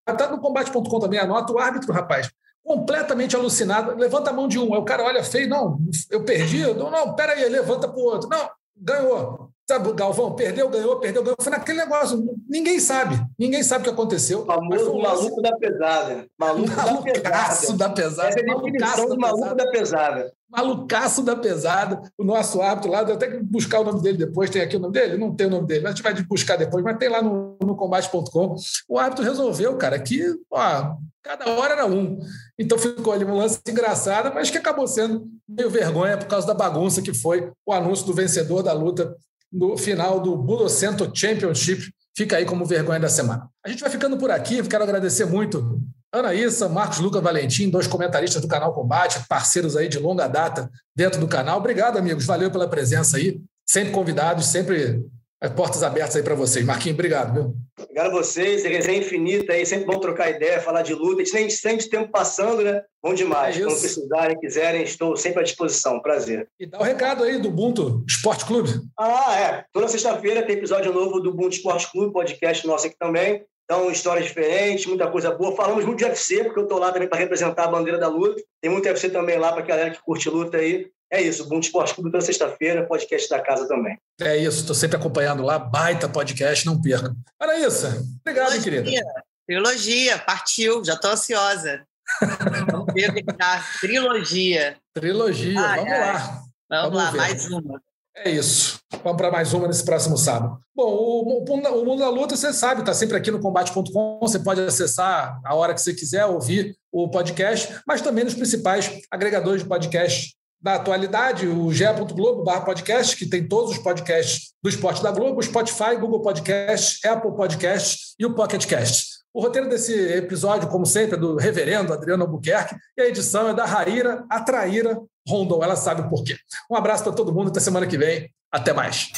Está no combate.com também, anota o árbitro, rapaz. Completamente alucinado. Levanta a mão de um. Aí o cara olha feio. Não, eu perdi. Não, não, peraí, levanta para o outro. Não, ganhou. Sabe, Galvão, perdeu, ganhou, perdeu, ganhou. Foi naquele negócio. Ninguém sabe. Ninguém sabe o que aconteceu. O famoso um maluco da pesada. Maluco Malucaço da pesada. Essa é a definição do maluco da pesada. Malucaço da pesada. O nosso árbitro lá, até que buscar o nome dele depois. Tem aqui o nome dele? Não tem o nome dele. A gente vai buscar depois, mas tem lá no, no combate.com. O árbitro resolveu, cara, que ó, cada hora era um. Então ficou ali um lance engraçado, mas que acabou sendo meio vergonha por causa da bagunça que foi o anúncio do vencedor da luta no final do Budocento Championship. Fica aí como vergonha da semana. A gente vai ficando por aqui. Quero agradecer muito Ana Issa, Marcos Lucas Valentim, dois comentaristas do canal Combate, parceiros aí de longa data dentro do canal. Obrigado, amigos. Valeu pela presença aí. Sempre convidados, sempre portas abertas aí para vocês. Marquinhos, obrigado, viu? Obrigado a vocês, resenha infinita aí, sempre bom trocar ideia, falar de luta. A gente nem sente tempo passando, né? Bom demais. É Quando precisarem, quiserem, estou sempre à disposição. Prazer. E dá o um recado aí do Ubuntu Esporte Clube. Ah, é. Toda sexta-feira tem episódio novo do Ubuntu Esporte Clube, podcast nosso aqui também. Então, histórias diferentes, muita coisa boa. Falamos muito de UFC, porque eu estou lá também para representar a bandeira da luta. Tem muito UFC também lá para a galera que curte luta aí. É isso, Bom Esporte Clube toda sexta-feira, podcast da casa também. É isso, estou sempre acompanhando lá, baita podcast, não perca. Era isso. Obrigado, Trilogia. querida. Trilogia, partiu, já estou ansiosa. Vamos ver o que tá. Trilogia. Trilogia, Ai, vamos ai. lá. Vamos, Vamos lá, ver. mais uma. É isso. Vamos para mais uma nesse próximo sábado. Bom, o, o, o Mundo da Luta, você sabe, está sempre aqui no combate.com. Você pode acessar a hora que você quiser, ouvir o podcast, mas também nos principais agregadores de podcast da atualidade, o ge.globo barra podcast, que tem todos os podcasts do Esporte da Globo, Spotify, Google Podcast, Apple Podcast e o Pocket Cast. O roteiro desse episódio, como sempre, é do reverendo Adriano Albuquerque e a edição é da Raíra Atraíra Rondon. Ela sabe o porquê. Um abraço para todo mundo. Até semana que vem. Até mais.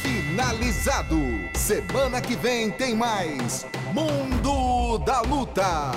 Finalizado. Semana que vem tem mais Mundo da Luta.